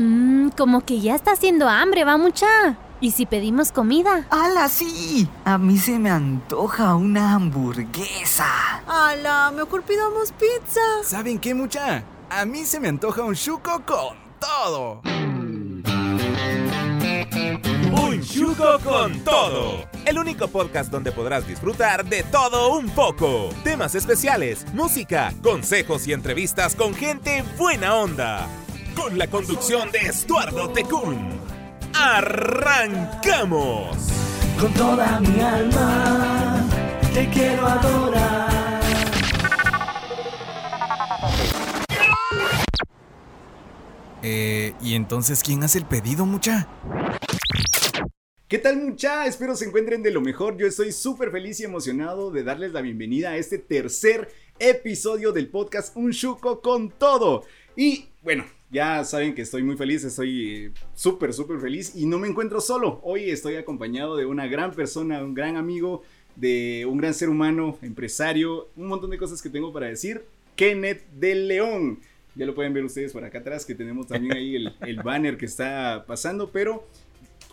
Mmm, como que ya está haciendo hambre, va mucha. ¿Y si pedimos comida? ¡Hala, sí! A mí se me antoja una hamburguesa. ¡Hala! Mejor pidamos pizza. ¿Saben qué, mucha? A mí se me antoja un chuco con todo. Un chuco con todo. El único podcast donde podrás disfrutar de todo un poco. Temas especiales, música, consejos y entrevistas con gente buena onda. Con la conducción de Estuardo Tecún. ¡Arrancamos! Con toda mi alma te quiero adorar. Eh, ¿y entonces quién hace el pedido, mucha? ¿Qué tal mucha? Espero se encuentren de lo mejor. Yo estoy súper feliz y emocionado de darles la bienvenida a este tercer episodio del podcast Un Chuco con todo. Y bueno, ya saben que estoy muy feliz, estoy eh, súper, súper feliz y no me encuentro solo. Hoy estoy acompañado de una gran persona, un gran amigo, de un gran ser humano, empresario, un montón de cosas que tengo para decir. Kenneth de León. Ya lo pueden ver ustedes por acá atrás, que tenemos también ahí el, el banner que está pasando, pero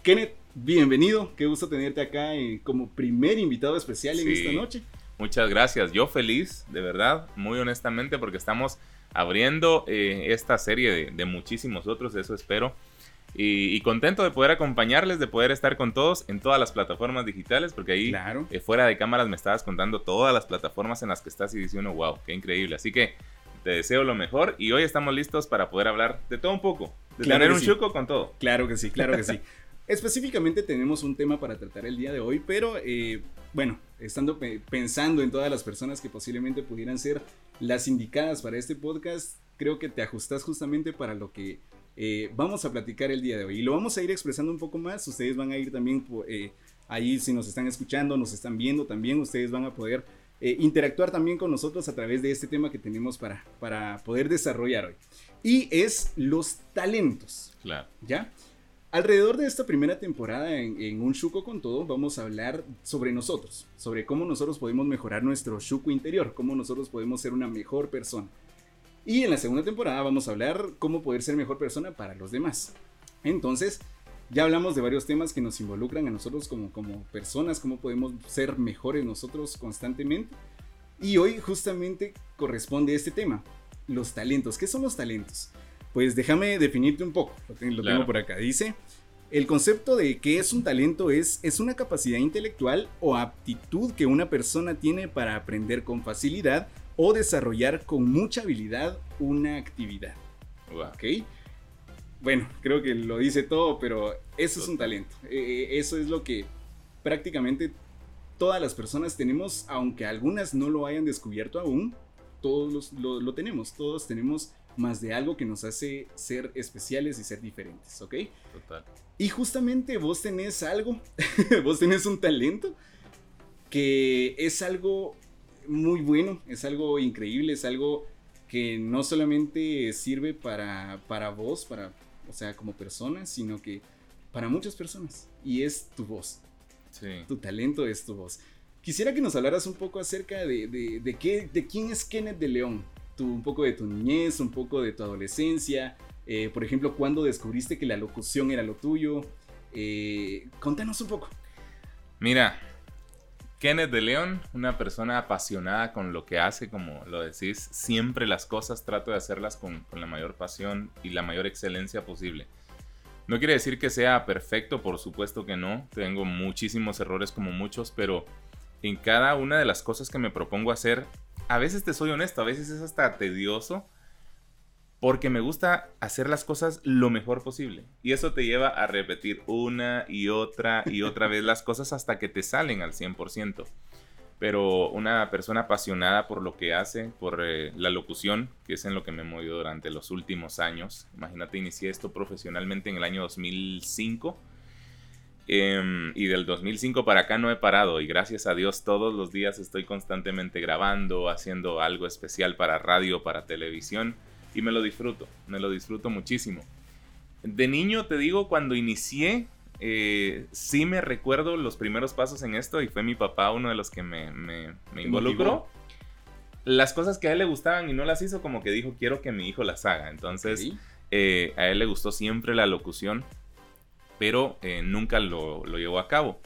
Kenneth, bienvenido, qué gusto tenerte acá eh, como primer invitado especial en Sí. esta noche. Muchas gracias. Yo feliz, de verdad, muy honestamente, porque estamos abriendo eh, esta serie de, de muchísimos otros, eso espero. Y, y contento de poder acompañarles, de poder estar con todos en todas las plataformas digitales, porque ahí Claro. eh, fuera de cámaras me estabas contando todas las plataformas en las que estás y dice uno, wow, qué increíble. Así que te deseo lo mejor y hoy estamos listos para poder hablar de todo un poco, de Claro tener un sí. chuco con todo. Claro que sí, claro que sí. Específicamente tenemos un tema para tratar el día de hoy, pero eh, bueno, estando pe- pensando en todas las personas que posiblemente pudieran ser las indicadas para este podcast, creo que te ajustas justamente para lo que eh, vamos a platicar el día de hoy. Y lo vamos a ir expresando un poco más, ustedes van a ir también eh, ahí, si nos están escuchando, nos están viendo también, ustedes van a poder eh, interactuar también con nosotros a través de este tema que tenemos para, para poder desarrollar hoy. Y es los talentos. Claro. ¿Ya? Alrededor de esta primera temporada en, Un Shuko con Todo, vamos a hablar sobre nosotros, sobre cómo nosotros podemos mejorar nuestro Shuko interior, cómo nosotros podemos ser una mejor persona. Y en la segunda temporada vamos a hablar cómo poder ser mejor persona para los demás. Entonces, ya hablamos de varios temas que nos involucran a nosotros como, como personas, cómo podemos ser mejores nosotros constantemente. Y hoy justamente corresponde este tema, los talentos. ¿Qué son los talentos? Pues déjame definirte un poco, lo, Claro. tengo por acá. Dice, el concepto de qué es un talento es, es una capacidad intelectual o aptitud que una persona tiene para aprender con facilidad o desarrollar con mucha habilidad una actividad. Wow. ¿Ok? Bueno, creo que lo dice todo, pero eso es un talento. Eh, eso es lo que prácticamente todas las personas tenemos, aunque algunas no lo hayan descubierto aún, todos los- lo, lo tenemos, todos tenemos más de algo que nos hace ser especiales y ser diferentes, ¿ok? Total. Y justamente vos tenés algo, vos tenés un talento que es algo muy bueno, es algo increíble, es algo que no solamente sirve para, para vos, para, o sea, como persona, sino que para muchas personas. Y es tu voz, Sí. tu talento es tu voz. Quisiera que nos hablaras un poco acerca de, de, de qué, de quién es Kenneth de León. Un poco de tu niñez, un poco de tu adolescencia. eh, por ejemplo, cuando descubriste que la locución era lo tuyo. Eh, contanos un poco. Mira, Kenneth de León, una persona apasionada con lo que hace, como lo decís, siempre las cosas trato de hacerlas con, con la mayor pasión y la mayor excelencia posible. No quiere decir que sea perfecto, por supuesto que no, tengo muchísimos errores como muchos, pero en cada una de las cosas que me propongo hacer, a veces te soy honesto, a veces es hasta tedioso, porque me gusta hacer las cosas lo mejor posible. Y eso te lleva a repetir una y otra y otra vez las cosas hasta que te salen al 100%. Pero una persona apasionada por lo que hace, por eh, la locución, que es en lo que me he movido durante los últimos años. Imagínate, inicié esto profesionalmente en el año 2005. Em, y del 2005 para acá no he parado y gracias a Dios todos los días estoy constantemente grabando, haciendo algo especial para radio, para televisión y me lo disfruto, me lo disfruto muchísimo. De niño te digo, cuando inicié, eh, sí me recuerdo los primeros pasos en esto y fue mi papá uno de los que me, me, me involucró. motivó. Las cosas que a él le gustaban y no las hizo, como que dijo, quiero que mi hijo las haga. Entonces, Ok. Eh, a él le gustó siempre la locución, pero eh, nunca lo, lo llevó a cabo.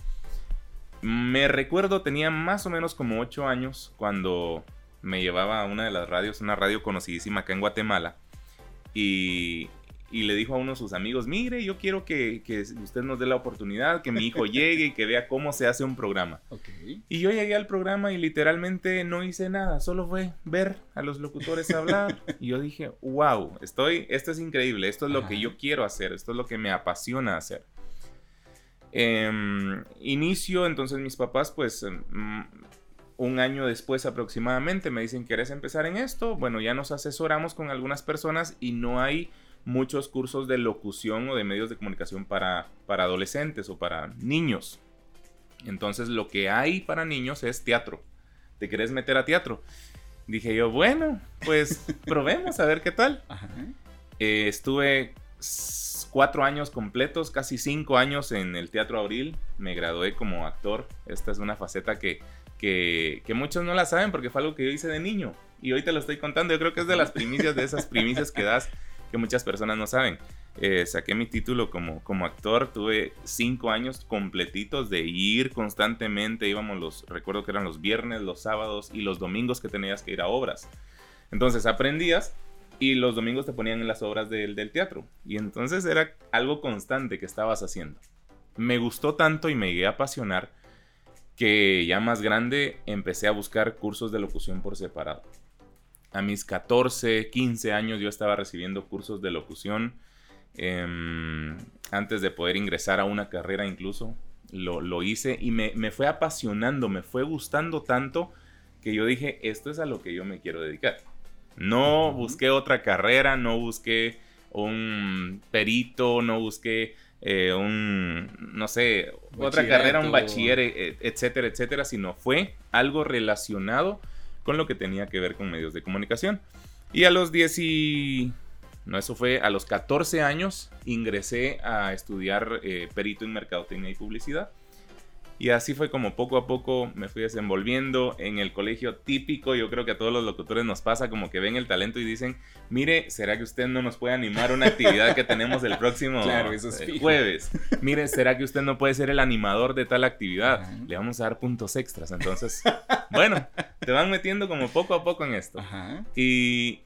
Me recuerdo, tenía más o menos como 8 años cuando me llevaba a una de las radios, una radio conocidísima acá en Guatemala, y, y le dijo a uno de sus amigos, mire, yo quiero que, que usted nos dé la oportunidad, que mi hijo llegue y que vea cómo se hace un programa. Y yo llegué al programa y literalmente no hice nada, solo fue ver a los locutores hablar. y yo dije, wow, estoy, esto es increíble, esto es lo que yo quiero hacer, esto es lo que me apasiona hacer. Em, inicio, entonces mis papás, pues mm, un año después aproximadamente me dicen, ¿quieres empezar en esto? Bueno, ya nos asesoramos con algunas personas y no hay muchos cursos de locución o de medios de comunicación para, para adolescentes o para niños. Entonces lo que hay para niños es teatro. ¿Te querés meter a teatro? Dije yo, bueno, pues probemos a ver qué tal. Eh, estuve cuatro años completos, casi cinco años en el Teatro Abril. Me gradué como actor. Esta es una faceta que, que, que, muchos no la saben porque fue algo que yo hice de niño. Y hoy te lo estoy contando. Yo creo que es de las primicias, de esas primicias que das que muchas personas no saben. Eh, saqué mi título como, como actor, tuve cinco años completitos de ir constantemente, íbamos los, recuerdo que eran los viernes, los sábados y los domingos que tenías que ir a obras. Entonces aprendías y los domingos te ponían en las obras del, del teatro. Y entonces era algo constante que estabas haciendo. Me gustó tanto y me llegué a apasionar que ya más grande empecé a buscar cursos de locución por separado. A mis 14, 15 años yo estaba recibiendo cursos de locución. Em, antes de poder ingresar a una carrera incluso, lo, lo hice y me, me, fue apasionando, me fue gustando tanto que yo dije, esto es a lo que yo me quiero dedicar. No busqué otra carrera, no busqué un perito, no busqué eh, un, no sé, otra carrera, un bachiller, e, etcétera, etcétera, sino fue algo relacionado con lo que tenía que ver con medios de comunicación. Y a los 10 y... No, eso fue a los 14 años ingresé a estudiar eh, perito en mercadotecnia y publicidad. Y así fue como poco a poco me fui desenvolviendo en el colegio típico. Yo creo que a todos los locutores nos pasa como que ven el talento y dicen, mire, ¿será que usted no nos puede animar una actividad que tenemos el próximo eh, jueves? Mire, ¿será que usted no puede ser el animador de tal actividad? Le vamos a dar puntos extras. Entonces, bueno, te van metiendo como poco a poco en esto. Y,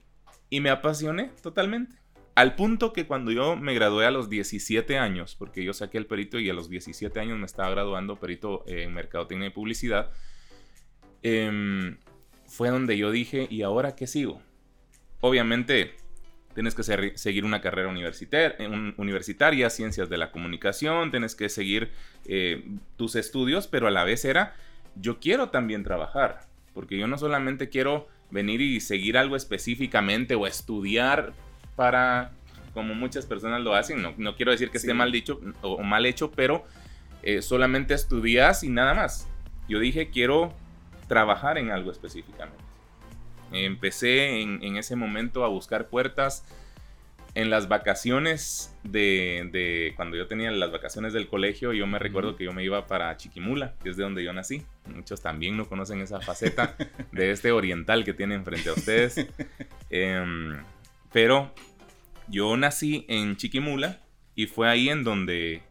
y me apasioné totalmente. Al punto que cuando yo me gradué a los 17 años, porque yo saqué el perito y a los 17 años me estaba graduando perito en mercadotecnia y publicidad, eh, fue donde yo dije, ¿y ahora qué sigo? Obviamente tienes que seguir una carrera universitar, universitaria, ciencias de la comunicación, tienes que seguir eh, tus estudios, pero a la vez era, yo quiero también trabajar, porque yo no solamente quiero venir y seguir algo específicamente o estudiar para, como muchas personas lo hacen, no, no quiero decir que sí. esté mal dicho o mal hecho, pero eh, solamente estudias y nada más. Yo dije, quiero trabajar en algo específicamente. Empecé en, en ese momento a buscar puertas en las vacaciones de, de, cuando yo tenía las vacaciones del colegio, yo me recuerdo uh -huh. que yo me iba para Chiquimula, que es de donde yo nací. Muchos también no conocen esa faceta de este oriental que tienen frente a ustedes. eh, pero yo nací en Chiquimula y fue ahí en donde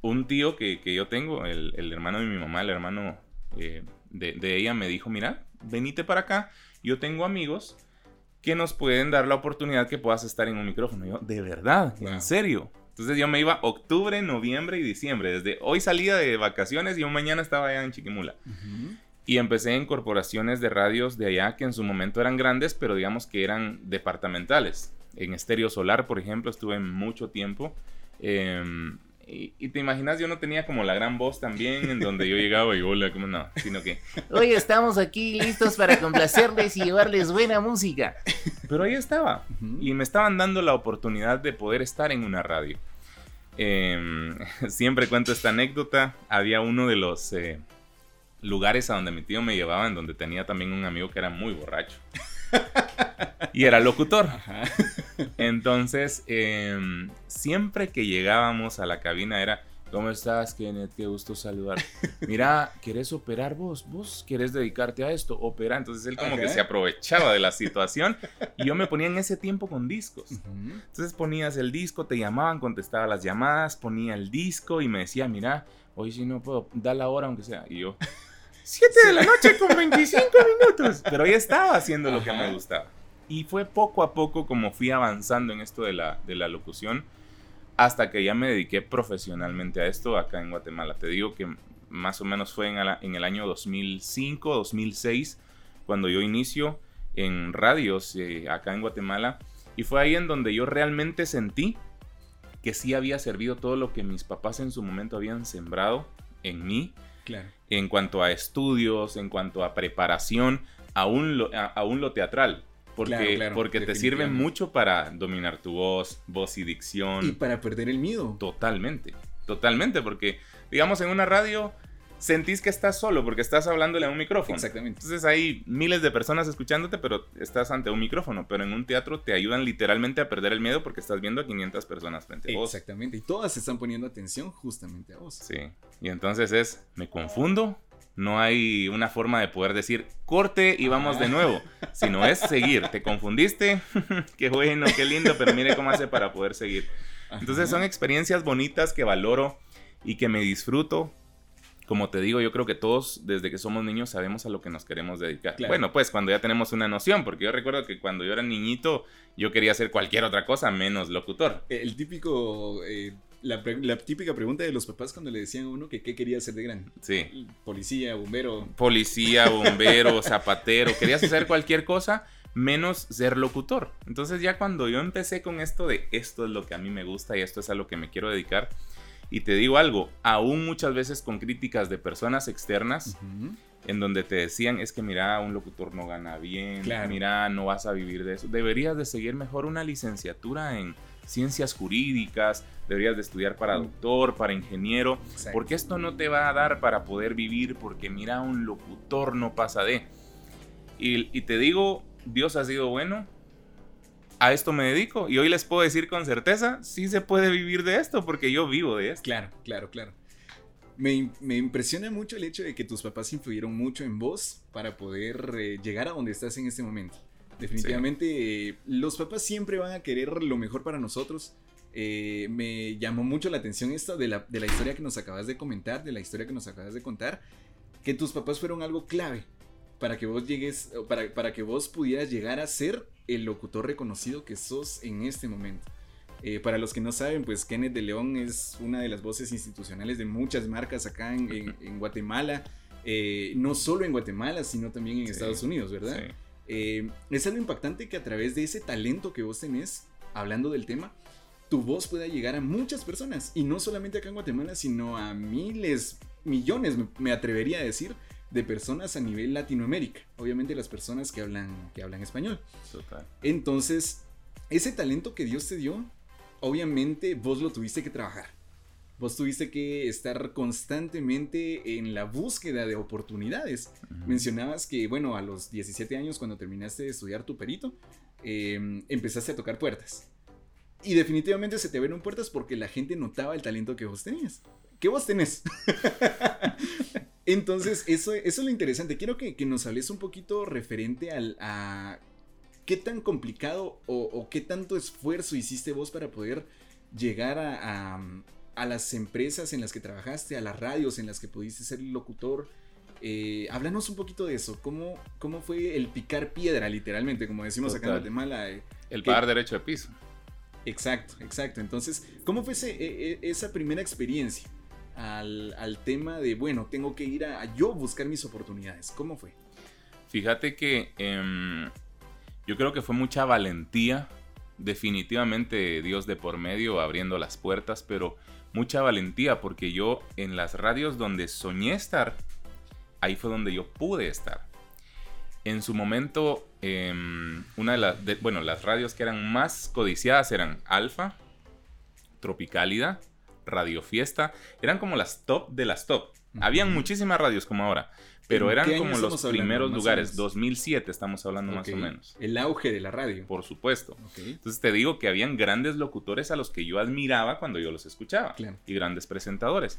un tío que, que yo tengo, el, el, hermano de mi mamá, el hermano eh, de, de, ella, me dijo, mira, venite para acá, yo tengo amigos que nos pueden dar la oportunidad que puedas estar en un micrófono. Y yo, de verdad, wow. en serio. Entonces yo me iba octubre, noviembre y diciembre. Desde hoy salía de vacaciones y yo mañana estaba allá en Chiquimula. Uh -huh. Y empecé en corporaciones de radios de allá que en su momento eran grandes, pero digamos que eran departamentales. En Estéreo Solar, por ejemplo, estuve mucho tiempo. Eh, y, y, te imaginas, yo no tenía como la gran voz también, en donde yo llegaba y hola, como no, sino que... Hoy estamos aquí listos para complacerles y llevarles buena música. Pero ahí estaba. Uh -huh. Y me estaban dando la oportunidad de poder estar en una radio. Eh, siempre cuento esta anécdota. Había uno de los... Eh, lugares a donde mi tío me llevaba, en donde tenía también un amigo que era muy borracho. Y era locutor. Entonces, eh, siempre que llegábamos a la cabina era, ¿Cómo estás, Kenneth? Qué gusto saludar. Mira, ¿quieres operar vos? ¿Vos quieres dedicarte a esto? Opera. Entonces él como que se aprovechaba de la situación y yo me ponía en ese tiempo con discos. Entonces ponías el disco, te llamaban, contestaba las llamadas, ponía el disco y me decía, mira, hoy sí no puedo, da la hora aunque sea. Y yo, 7 de la noche con 25 minutos. Pero ahí estaba haciendo lo que me gustaba. Y fue poco a poco como fui avanzando en esto de la, de la locución hasta que ya me dediqué profesionalmente a esto acá en Guatemala. Te digo que más o menos fue en el, en el año 2005, 2006, cuando yo inicio en radios eh, acá en Guatemala. Y fue ahí en donde yo realmente sentí que sí había servido todo lo que mis papás en su momento habían sembrado en mí Claro. en cuanto a estudios, en cuanto a preparación, aún lo, a- aún lo teatral. Porque, Claro, claro, porque te sirve mucho para dominar tu voz, voz y dicción. Y para perder el miedo. Totalmente, totalmente, porque digamos en una radio sentís que estás solo porque estás hablándole a un micrófono. Exactamente. Entonces hay miles de personas escuchándote, pero estás ante un micrófono. Pero en un teatro te ayudan literalmente a perder el miedo porque estás viendo a 500 personas frente a vos. Exactamente. Y todas están poniendo atención justamente a vos. Sí. Y entonces es, me confundo. No hay una forma de poder decir corte y vamos de nuevo, sino es seguir. Te confundiste, qué bueno, qué lindo, pero mire cómo hace para poder seguir. Entonces son experiencias bonitas que valoro y que me disfruto. Como te digo, yo creo que todos desde que somos niños sabemos a lo que nos queremos dedicar. Claro. Bueno, pues cuando ya tenemos una noción, porque yo recuerdo que cuando yo era niñito yo quería hacer cualquier otra cosa menos locutor. El típico. eh, la, típica pregunta de los papás cuando le decían a uno que qué quería ser de grande. Sí. Policía, bombero. policía, bombero, zapatero, querías hacer cualquier cosa menos ser locutor. Entonces ya cuando yo empecé con esto de esto es lo que a mí me gusta y esto es a lo que me quiero dedicar, y te digo algo, aún muchas veces con críticas de personas externas, en donde te decían, es que mira, un locutor no gana bien, Claro. mira, no vas a vivir de eso, deberías de seguir mejor una licenciatura en ciencias jurídicas, deberías de estudiar para doctor, para ingeniero, Exacto. porque esto no te va a dar para poder vivir, porque mira, un locutor no pasa de. Y, y te digo, Dios ha sido bueno, a esto me dedico, y hoy les puedo decir con certeza, sí se puede vivir de esto, porque yo vivo de esto. Claro, claro, claro. Me, me impresiona mucho el hecho de que tus papás influyeron mucho en vos para poder eh, llegar a donde estás en este momento. Definitivamente, eh, los papás siempre van a querer lo mejor para nosotros. Eh, me llamó mucho la atención esto de la, de la historia que nos acabas de comentar, de la historia que nos acabas de contar, que tus papás fueron algo clave para que vos llegues, para, para que vos pudieras llegar a ser el locutor reconocido que sos en este momento. Eh, para los que no saben, pues Kenneth de León es una de las voces institucionales de muchas marcas acá en, en- en Guatemala. Eh, no solo en Guatemala, sino también en Sí, Estados Unidos, ¿verdad? Sí. Eh, es algo impactante que a través de ese talento que vos tenés, hablando del tema, tu voz pueda llegar a muchas personas. Y no solamente acá en Guatemala, sino a miles, millones, me atrevería a decir, de personas a nivel Latinoamérica. Obviamente las personas que hablan, que hablan español. Total. Entonces, ese talento que Dios te dio, obviamente vos lo tuviste que trabajar. Vos tuviste que estar constantemente en la búsqueda de oportunidades. Mencionabas que, bueno, a los 17 años, cuando terminaste de estudiar tu perito, eh, empezaste a tocar puertas. Y definitivamente se te abrieron puertas porque la gente notaba el talento que vos tenías. Que vos tenés. Entonces, eso, eso es lo interesante. Quiero que, que nos hables un poquito referente al, a qué tan complicado o, o qué tanto esfuerzo hiciste vos para poder llegar a, a- a las empresas en las que trabajaste, a las radios en las que pudiste ser locutor. Eh, háblanos un poquito de eso. ¿Cómo, ¿Cómo fue el picar piedra, literalmente? Como decimos acá en. Guatemala. eh, El ¿Qué? pagar derecho de piso. Exacto, exacto. Entonces, ¿cómo fue ese- e- e- esa primera experiencia al, al tema de, bueno, tengo que ir a, yo buscar mis oportunidades? ¿Cómo fue? Fíjate que em, yo creo que fue mucha valentía, definitivamente Dios de por medio abriendo las puertas, pero mucha valentía porque yo en las radios donde soñé estar, ahí fue donde yo pude estar. En su momento, em, una de las, bueno, las radios que eran más codiciadas eran Alfa, Tropicálida, Radio Fiesta, eran como las top de las top. Habían muchísimas radios como ahora, Pero ¿En eran como los hablando, primeros lugares, menos? 2007 estamos hablando más o menos. El auge de la radio. Por supuesto. Ok. Entonces te digo que habían grandes locutores a los que yo admiraba cuando yo los escuchaba. Claro. Y grandes presentadores.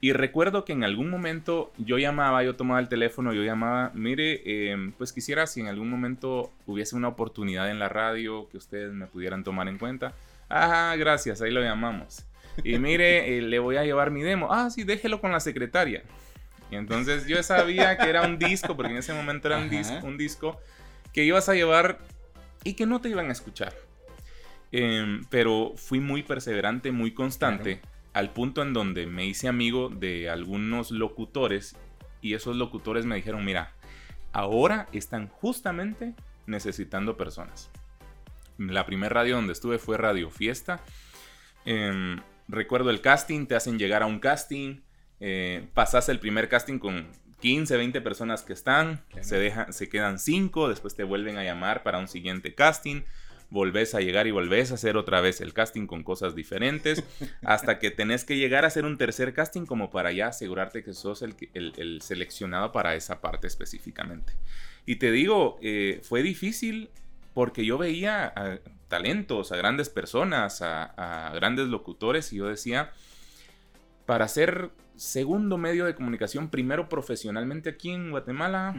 Y recuerdo que en algún momento yo llamaba, yo tomaba el teléfono, yo llamaba, mire, eh, pues quisiera si en algún momento hubiese una oportunidad en la radio que ustedes me pudieran tomar en cuenta. Ah, gracias, ahí lo llamamos. Y mire, eh, le voy a llevar mi demo. Ah, sí, déjelo con la secretaria. Y entonces yo sabía que era un disco, porque en ese momento era un, disco, un disco que ibas a llevar y que no te iban a escuchar. Em, pero fui muy perseverante, muy constante, al punto en donde me hice amigo de algunos locutores y esos locutores me dijeron, mira, ahora están justamente necesitando personas. La primera radio donde estuve fue Radio Fiesta. Em, recuerdo el casting, te hacen llegar a un casting, eh, pasas el primer casting con 15, 20 personas que están, se, se quedan 5, después te vuelven a llamar para un siguiente casting, volvés a llegar y volvés a hacer otra vez el casting con cosas diferentes, hasta que tenés que llegar a hacer un tercer casting como para ya asegurarte que sos el, el- el seleccionado para esa parte específicamente. Y te digo, eh, fue difícil porque yo veía a talentos, a grandes personas, a, a grandes locutores y yo decía, para ser segundo medio de comunicación, primero profesionalmente aquí en Guatemala,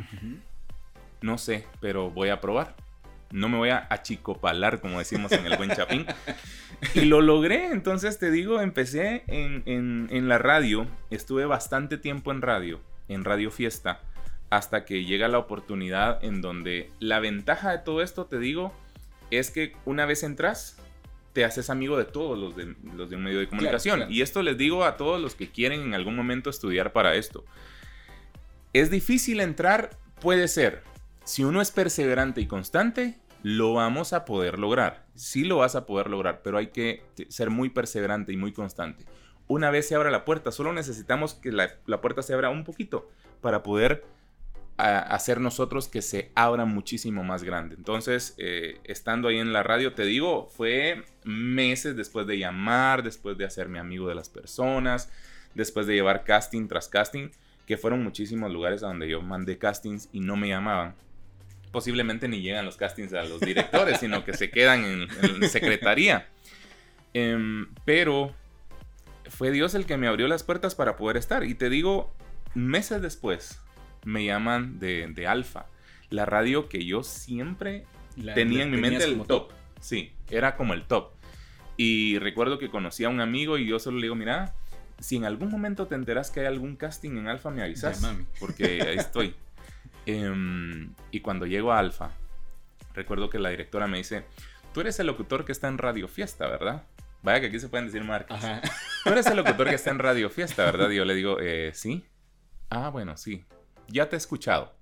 no sé, pero voy a probar. No me voy a achicopalar, como decimos en el buen chapín. Y lo logré, entonces te digo, empecé en, en- en la radio, estuve bastante tiempo en radio, en Radio Fiesta, hasta que llega la oportunidad en donde la ventaja de todo esto, te digo, es que una vez entras, te haces amigo de todos los de, los de un medio de comunicación. claro. Y esto les digo a todos los que quieren en algún momento estudiar para esto. ¿Es difícil entrar? Puede ser. Si uno es perseverante y constante, lo vamos a poder lograr. Sí lo vas a poder lograr, pero hay que ser muy perseverante y muy constante. Una vez se abra la puerta, solo necesitamos que la, la puerta se abra un poquito para poder a- hacer nosotros que se abra muchísimo más grande. Entonces, eh, estando ahí en la radio, te digo, fue meses después de llamar, después de hacerme amigo de las personas, después de llevar casting tras casting, que fueron muchísimos lugares a donde yo mandé castings y no me llamaban. Posiblemente ni llegan los castings a los directores, sino que se quedan en, secretaría. Em, pero fue Dios el que me abrió las puertas para poder estar. Y te digo, meses después me llaman de, de Alfa, la radio que yo siempre La- tenía en mi mente el top. Sí, era como el top. Y recuerdo que conocí a un amigo y yo solo le digo, mira, si en algún momento te enteras que hay algún casting en Alfa, me avisas. Porque ahí estoy. Em, y cuando llego a Alfa, recuerdo que la directora me dice, tú eres el locutor que está en Radio Fiesta, ¿verdad? Vaya que aquí se pueden decir marcas. Ajá. Tú eres el locutor que está en Radio Fiesta, ¿verdad? Y yo le digo, "Eh, sí. Ah, bueno, sí. Ya te he escuchado.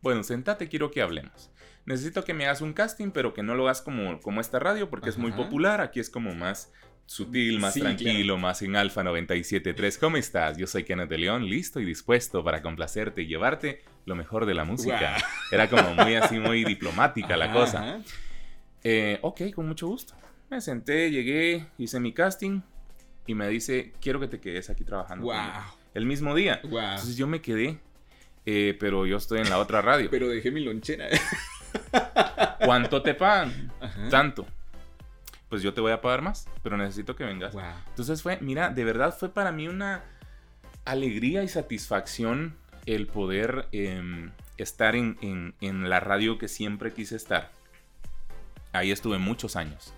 Bueno, sentate, quiero que hablemos. Necesito que me hagas un casting, pero que no lo hagas como, como esta radio, porque es muy popular. Aquí es como más sutil, más Sí, tranquilo, más en Alfa 97.3. ¿Cómo estás? Yo soy Kenneth de León, listo y dispuesto para complacerte y llevarte lo mejor de la música. Era como muy así, muy diplomática la cosa. Eh, ok, con mucho gusto. Me senté, llegué, hice mi casting y me dice, quiero que te quedes aquí trabajando. Wow. conmigo". El mismo día. Wow. Entonces yo me quedé, eh, pero yo estoy en la otra radio. Pero dejé mi lonchera. ¿Cuánto te pagan? Ajá. Tanto. Pues yo te voy a pagar más, pero necesito que vengas. Wow. Entonces fue, mira, de verdad fue para mí una alegría y satisfacción el poder em, estar en, en- en la radio que siempre quise estar. Ahí estuve muchos años.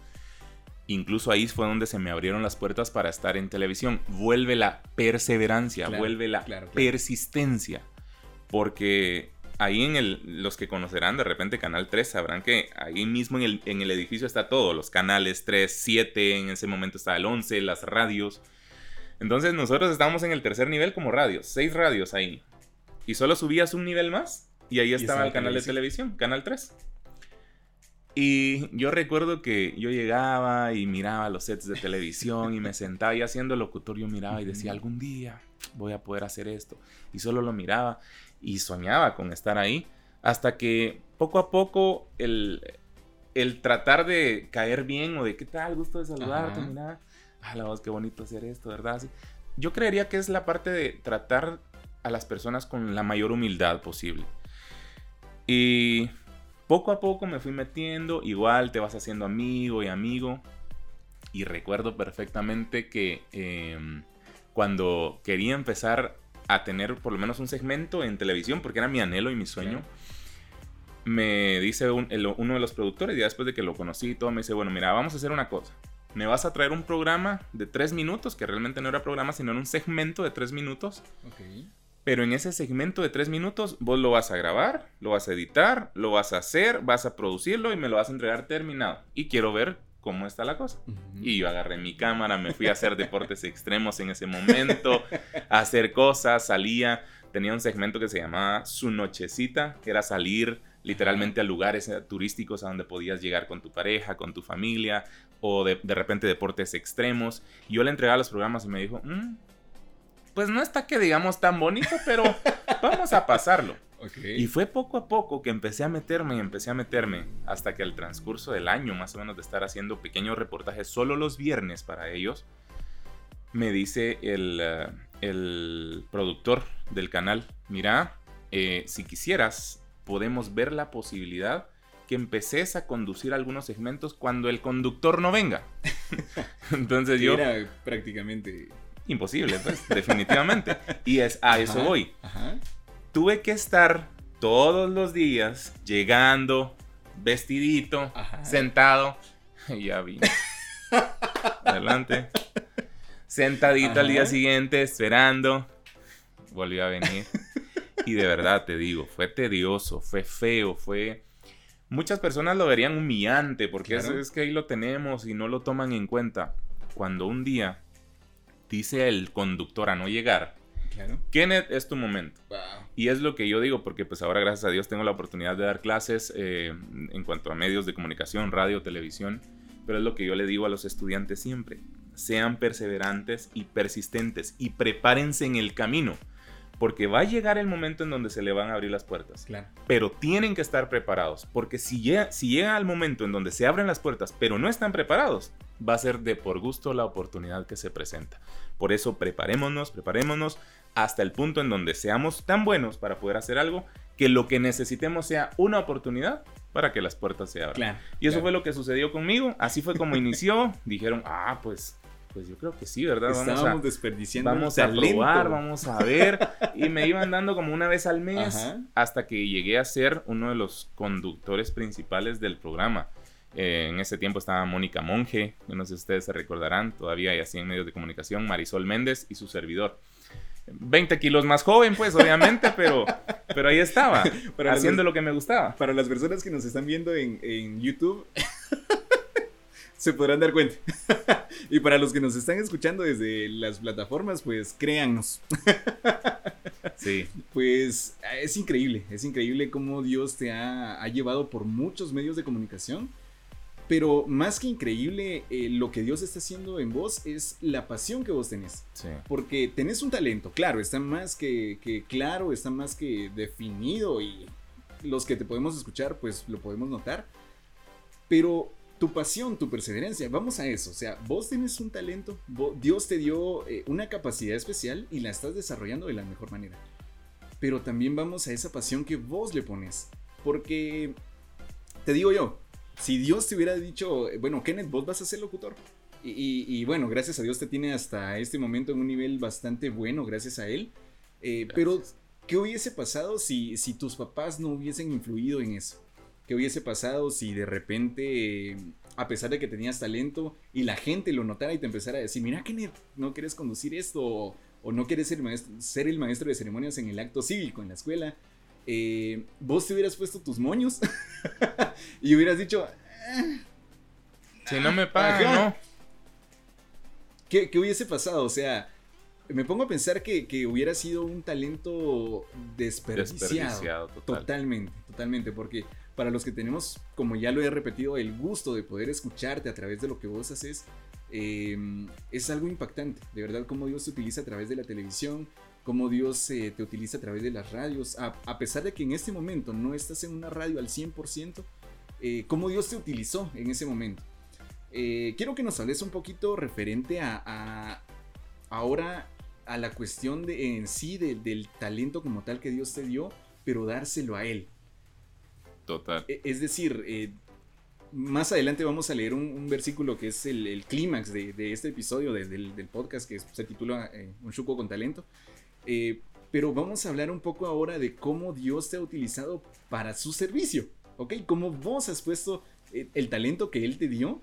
Incluso ahí fue donde se me abrieron las puertas para estar en televisión. Vuelve la perseverancia, Claro, vuelve la claro, claro. persistencia. Porque ahí en el, los que conocerán de repente Canal 3 sabrán que ahí mismo en el, en el edificio está todo. Los canales 3, 7, en ese momento estaba el 11, las radios. Entonces nosotros estábamos en el tercer nivel como radios, seis radios ahí. Y solo subías un nivel más y ahí estaba el canal de televisión. televisión, Canal 3. Y yo recuerdo que yo llegaba y miraba los sets de televisión y me sentaba y haciendo locutor yo miraba y decía, algún día voy a poder hacer esto. Y solo lo miraba y soñaba con estar ahí hasta que poco a poco el, el tratar de caer bien o de qué tal, gusto de saludarte, Ajá. mira, ah, la voz, qué bonito hacer esto, ¿verdad? Así. Yo creería que es la parte de tratar a las personas con la mayor humildad posible. Y poco a poco me fui metiendo, igual te vas haciendo amigo y amigo. Y recuerdo perfectamente que em, cuando quería empezar a tener por lo menos un segmento en televisión, porque era mi anhelo y mi sueño, me dice un- el- uno de los productores, ya después de que lo conocí y todo, me dice, bueno, mira, vamos a hacer una cosa. Me vas a traer un programa de tres minutos, que realmente no era programa, sino era un segmento de tres minutos. Pero en ese segmento de tres minutos, vos lo vas a grabar, lo vas a editar, lo vas a hacer, vas a producirlo y me lo vas a entregar terminado. Y quiero ver cómo está la cosa. Y yo agarré mi cámara, me fui a hacer deportes extremos en ese momento, a hacer cosas, salía, tenía un segmento que se llamaba Su Nochecita, que era salir literalmente a lugares eh, turísticos a donde podías llegar con tu pareja, con tu familia, o de, de repente deportes extremos. Y yo le entregaba los programas y me dijo, "Mm, pues no está que digamos tan bonito, pero vamos a pasarlo. Y fue poco a poco que empecé a meterme y empecé a meterme hasta que al transcurso del año, más o menos de estar haciendo pequeños reportajes solo los viernes para ellos, me dice el, eh, el productor del canal, mira, eh, si quisieras, podemos ver la posibilidad que empeces a conducir algunos segmentos cuando el conductor no venga. Entonces yo... Era prácticamente. Imposible, pues, definitivamente. Y es a eso Ajá, voy Ajá. Tuve que estar todos los días llegando, vestidito, Ajá. sentado. Ya vi. Adelante. Sentadito al día siguiente, esperando. Volvió a venir. Y de verdad te digo, fue tedioso, fue feo, fue... Muchas personas lo verían humillante porque Claro. eso es que ahí lo tenemos y no lo toman en cuenta. Cuando un día dice el conductor a no llegar, Claro. Kenneth, es tu momento. Wow. Y es lo que yo digo, porque pues ahora gracias a Dios tengo la oportunidad de dar clases eh, en cuanto a medios de comunicación, radio, televisión, pero es lo que yo le digo a los estudiantes siempre. Sean perseverantes y persistentes y prepárense en el camino, porque va a llegar el momento en donde se le van a abrir las puertas. Claro. Pero tienen que estar preparados, porque si llega, si llega el momento en donde se abren las puertas, pero no están preparados, va a ser de por gusto la oportunidad que se presenta. Por eso preparémonos, preparémonos hasta el punto en donde seamos tan buenos para poder hacer algo que lo que necesitemos sea una oportunidad para que las puertas se abran. Claro. Y eso claro. fue lo que sucedió conmigo. Así fue como inició. Dijeron, ah, pues, pues yo creo que sí, ¿verdad? Vamos Estábamos a, desperdiciando. vamos a probar, vamos a ver. Y me iban dando como una vez al mes Ajá. hasta que llegué a ser uno de los conductores principales del programa. Eh, en ese tiempo estaba Mónica Monge, no sé si ustedes se recordarán, todavía hay así en medios de comunicación, Marisol Méndez y su servidor. 20 kilos más joven, pues, obviamente, pero, pero ahí estaba, Para los- haciendo lo que me gustaba. Para las personas que nos están viendo en, en YouTube, se podrán dar cuenta. y para los que nos están escuchando desde las plataformas, pues créannos. Sí, Pues es increíble, es increíble cómo Dios te ha, ha llevado por muchos medios de comunicación. Pero más que increíble, eh, lo que Dios está haciendo en vos es la pasión que vos tenés. sí. Porque tenés un talento, claro, está más que, que claro, está más que definido y los que te podemos escuchar pues lo podemos notar. Pero tu pasión, tu perseverancia, vamos a eso. O sea, vos tenés un talento, Dios te dio eh, una capacidad especial y la estás desarrollando de la mejor manera. Pero también vamos a esa pasión que vos le pones. Porque, te digo yo, si Dios te hubiera dicho, bueno, Kenneth, vos vas a ser locutor. Y, y- y bueno, gracias a Dios te tiene hasta este momento en un nivel bastante bueno, gracias a Él. Eh, pero, ¿qué hubiese pasado si, si tus papás no hubiesen influido en eso? ¿Qué hubiese pasado si de repente, eh, a pesar de que tenías talento y la gente lo notara y te empezara a decir, mira, Kenneth, no quieres conducir esto o, o no quieres ser, maestro- ser el maestro de ceremonias en el acto cívico en la escuela? Eh, vos te hubieras puesto tus moños y hubieras dicho, Si no me pagan, Ajá. no. ¿Qué, qué hubiese pasado? O sea, me pongo a pensar que, que hubiera sido un talento desperdiciado. Desperdiciado, total. Totalmente, totalmente. Porque para los que tenemos, como ya lo he repetido, el gusto de poder escucharte a través de lo que vos haces, eh, es algo impactante. De verdad, cómo Dios te utiliza a través de la televisión, cómo Dios eh, te utiliza a través de las radios. A, a pesar de que en este momento no estás en una radio al 100%, eh, cómo Dios te utilizó en ese momento. Eh, quiero que nos hables un poquito referente a, a ahora a la cuestión de, en sí de- del talento como tal que Dios te dio, pero dárselo a Él. Total. E- Es decir, eh, más adelante vamos a leer un, un versículo que es el, el clímax de, de este episodio de- del, del podcast que se titula eh, Un Chuco con Talento. Eh, pero vamos a hablar un poco ahora de cómo Dios te ha utilizado para su servicio. ¿Ok? Cómo vos has puesto eh, el talento que Él te dio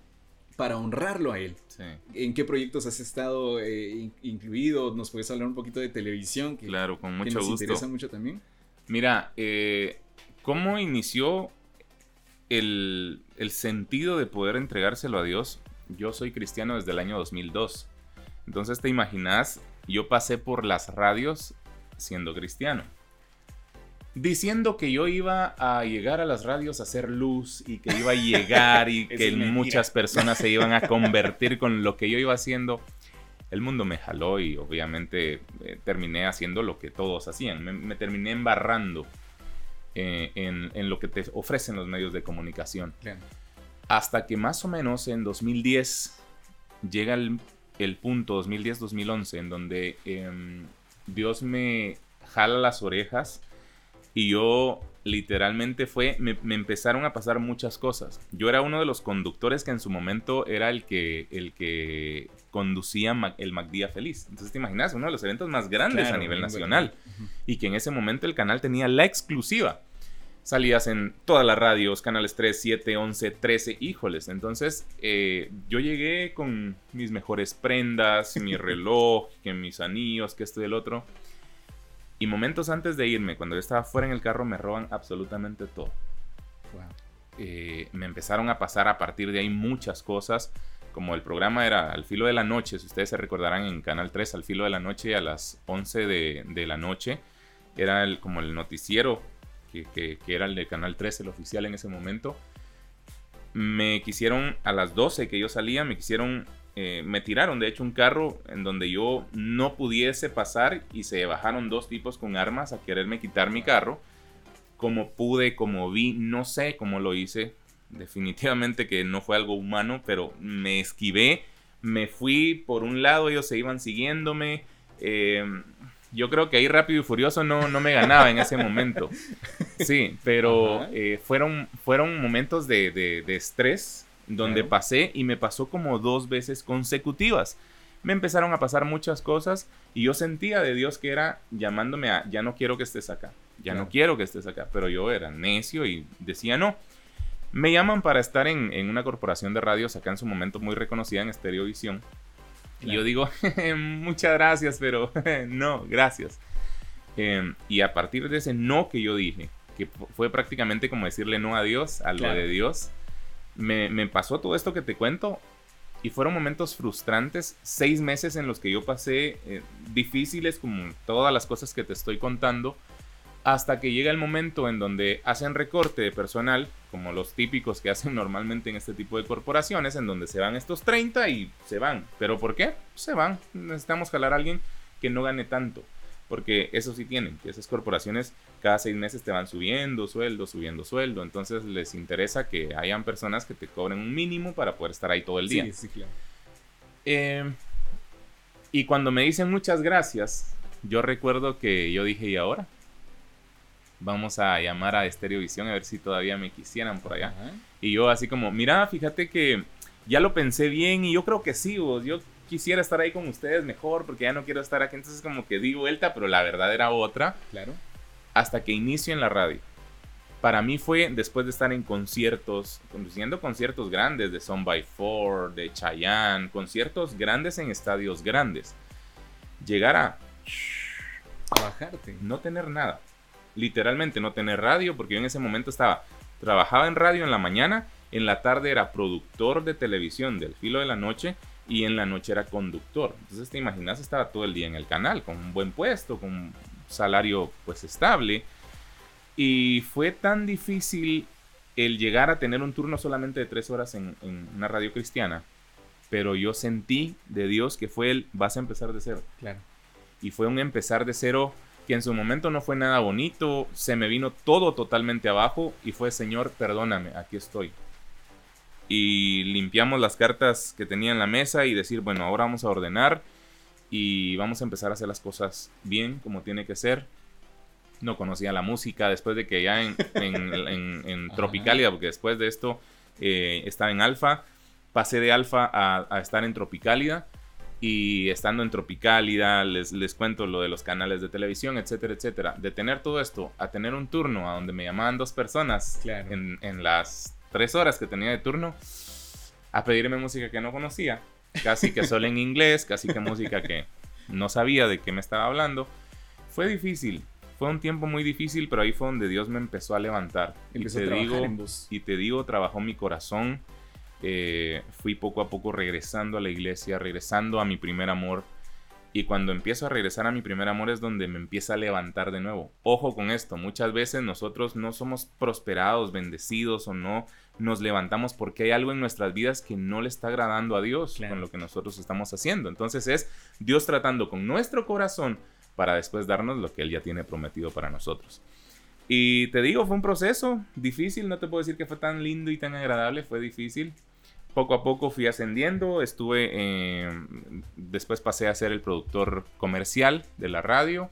para honrarlo a Él. Sí. ¿En qué proyectos has estado eh, in- incluido? ¿Nos puedes hablar un poquito de televisión? Que, Claro, con que mucho nos gusto. interesa mucho también. Mira, eh, ¿cómo inició el, el sentido de poder entregárselo a Dios? Yo soy cristiano desde el año 2002. Entonces te imaginas, yo pasé por las radios siendo cristiano. Diciendo que yo iba a llegar a las radios a hacer luz y que iba a llegar y que muchas personas se iban a convertir con lo que yo iba haciendo. El mundo me jaló y obviamente eh, terminé haciendo lo que todos hacían. Me, me terminé embarrando eh, en, en lo que te ofrecen los medios de comunicación. Hasta que más o menos en 2010 llega el, el punto, 2010-2011, en donde em, Dios me jala las orejas y yo literalmente fue, me, me empezaron a pasar muchas cosas. Yo era uno de los conductores que en su momento era el que, el que conducía el MacDía Feliz. Entonces te imaginas, uno de los eventos más grandes Claro, a nivel bueno. nacional. Y que en ese momento el canal tenía la exclusiva. Salías en todas las radios, canales 3, 7, 11, 13, híjoles. Entonces eh, yo llegué con mis mejores prendas, mi reloj, que mis anillos, que esto y el otro. Y momentos antes de irme, cuando yo estaba fuera en el carro, me roban absolutamente todo. Wow. Eh, me empezaron a pasar a partir de ahí muchas cosas. Como el programa era al filo de la noche, si ustedes se recordarán en Canal 3, al filo de la noche a las 11 de, de la noche, era el- como el noticiero, que, era el de Canal 3, el oficial en ese momento. Me quisieron, a las 12 que yo salía, me quisieron, eh, me tiraron de hecho un carro en donde yo no pudiese pasar y se bajaron dos tipos con armas a quererme quitar mi carro como pude, como vi, no sé cómo lo hice. Definitivamente que no fue algo humano, pero me esquivé, me fui por un lado, ellos se iban siguiéndome. eh, yo creo que ahí Rápido y Furioso no, no me ganaba en ese momento. Sí, pero eh, fueron, fueron momentos de, de- de estrés donde Claro. pasé y me pasó como dos veces consecutivas. Me empezaron a pasar muchas cosas y yo sentía de Dios que era llamándome a, ya no quiero que estés acá, ya no Claro. quiero que estés acá, pero yo era necio y decía no. Me llaman para estar en, en una corporación de radios acá en su momento muy reconocida en Estereovisión. Y yo digo, muchas gracias, pero no, gracias. Eh, y a partir de ese no que yo dije, que fu- fue prácticamente como decirle no a Dios, a lo Claro. de Dios, me, me pasó todo esto que te cuento y fueron momentos frustrantes, seis meses en los que yo pasé eh, difíciles como todas las cosas que te estoy contando, hasta que llega el momento en donde hacen recorte de personal, como los típicos que hacen normalmente en este tipo de corporaciones, en donde se van estos 30 y se van. ¿Pero por qué? Se van. Necesitamos jalar a alguien que no gane tanto. Porque eso sí tienen, que esas corporaciones cada seis meses te van subiendo sueldo, subiendo sueldo. Entonces les interesa que hayan personas que te cobren un mínimo para poder estar ahí todo el día. Sí, sí, claro. Eh, y cuando me dicen muchas gracias, yo recuerdo que yo dije, ¿y ahora? Vamos a llamar a Estereovisión a ver si todavía me quisieran por allá. Ajá. Y yo así como, mira, fíjate que ya lo pensé bien y yo creo que sí, vos, yo quisiera estar ahí con ustedes mejor porque ya no quiero estar aquí. Entonces como que di vuelta, pero la verdad era otra Claro. hasta que inicio en la radio. Para mí fue después de estar en conciertos, conduciendo conciertos grandes de Son by Four, de Chayanne, conciertos grandes en estadios grandes. Llegar a A bajarte. no tener nada. Literalmente no tener radio, porque yo en ese momento estaba, trabajaba en radio en la mañana, en la tarde era productor de televisión del filo de la noche y en la noche era conductor. Entonces te imaginas, estaba todo el día en el canal, con un buen puesto, con un salario pues estable. Y fue tan difícil el llegar a tener un turno solamente de tres horas en, en una radio cristiana. Pero yo sentí de Dios que fue el, vas a empezar de cero Claro. y fue un empezar de cero que en su momento no fue nada bonito, se me vino todo totalmente abajo y fue, Señor, perdóname, aquí estoy. Y limpiamos las cartas que tenía en la mesa y decir, bueno, ahora vamos a ordenar y vamos a empezar a hacer las cosas bien, como tiene que ser. No conocía la música después de que ya en, en, en- en Tropicalia, porque después de esto eh, estaba en Alfa, pasé de Alfa a, a estar en Tropicálida y estando en Tropicálida les, les cuento lo de los canales de televisión, etcétera, etcétera. De tener todo esto a tener un turno a donde me llamaban dos personas Claro. en, en las tres horas que tenía de turno a pedirme música que no conocía, casi que solo en inglés, casi que música que no sabía de qué me estaba hablando. Fue difícil, fue un tiempo muy difícil, pero ahí fue donde Dios me empezó a levantar. Empezó y a te trabajar digo, en y te digo, trabajó mi corazón. Eh, fui poco a poco regresando a la iglesia, regresando a mi primer amor. Y cuando empiezo a regresar a mi primer amor es donde me empieza a levantar de nuevo. Ojo con esto, muchas veces nosotros no somos prosperados, bendecidos o no nos levantamos porque hay algo en nuestras vidas que no le está agradando a Dios Claro. con lo que nosotros estamos haciendo. Entonces es Dios tratando con nuestro corazón para después darnos lo que Él ya tiene prometido para nosotros. Y te digo, fue un proceso difícil, no te puedo decir que fue tan lindo y tan agradable, fue difícil. Poco a poco fui ascendiendo, estuve, eh, después pasé a ser el productor comercial de la radio,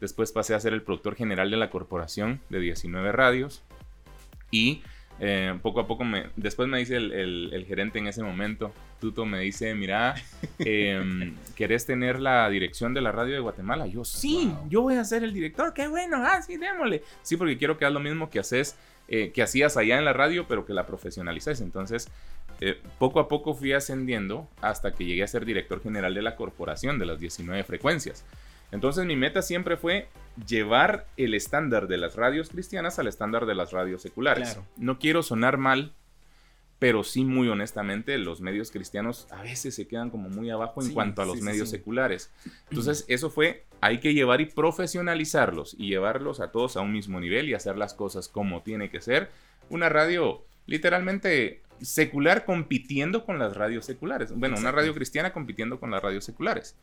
después pasé a ser el productor general de la corporación de 19 radios y eh, poco a poco me, después me dice el, el- el gerente en ese momento, Tuto me dice, mira, em, ¿querés tener la dirección de la radio de Guatemala? Yo, sí, yo voy a ser el director, qué bueno, ah, sí, démosle. Sí, porque quiero que hagas lo mismo que haces, eh, que hacías allá en la radio, pero que la profesionalices. Entonces, eh, poco a poco fui ascendiendo hasta que llegué a ser director general de la corporación de las 19 frecuencias. Entonces mi meta siempre fue llevar el estándar de las radios cristianas al estándar de las radios seculares. Claro. No quiero sonar mal, pero sí muy honestamente los medios cristianos a veces se quedan como muy abajo en Sí, cuanto a los sí, medios sí. seculares. Entonces eso fue, hay que llevar y profesionalizarlos y llevarlos a todos a un mismo nivel y hacer las cosas como tiene que ser. Una radio literalmente secular compitiendo con las radios seculares. Bueno, una radio cristiana compitiendo con las radios seculares.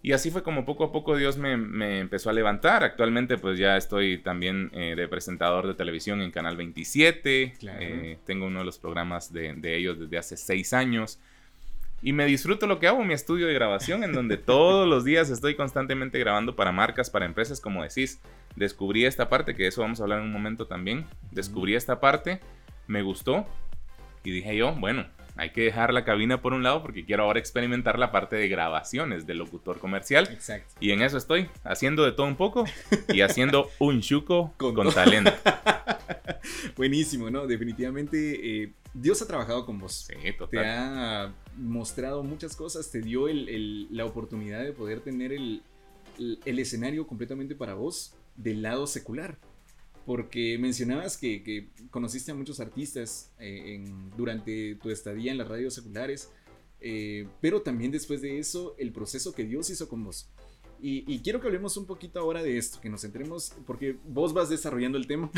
Y así fue como poco a poco Dios me, me empezó a levantar. Actualmente pues ya estoy también eh, de presentador de televisión en Canal 27. Claro. Eh, tengo uno de los programas de, de ellos desde hace seis años. Y me disfruto lo que hago, mi estudio de grabación, en donde todos los días estoy constantemente grabando para marcas, para empresas, como decís. Descubrí esta parte, que de eso vamos a hablar en un momento también. Descubrí esta parte, me gustó. Y dije yo, bueno, hay que dejar la cabina por un lado porque quiero ahora experimentar la parte de grabaciones del locutor comercial. Exacto. Y en eso estoy, haciendo de todo un poco y haciendo un chuco Con talento. Buenísimo, ¿no? Definitivamente eh, Dios ha trabajado con vos. Sí, Te total. ha mostrado muchas cosas, te dio el- el- la oportunidad de poder tener el- el escenario completamente para vos del lado secular. Porque mencionabas que, que conociste a muchos artistas eh, en- durante tu estadía en las radios seculares, eh, pero también después de eso, el proceso que Dios hizo con vos. Y, y quiero que hablemos un poquito ahora de esto, que nos centremos, porque vos vas desarrollando el tema.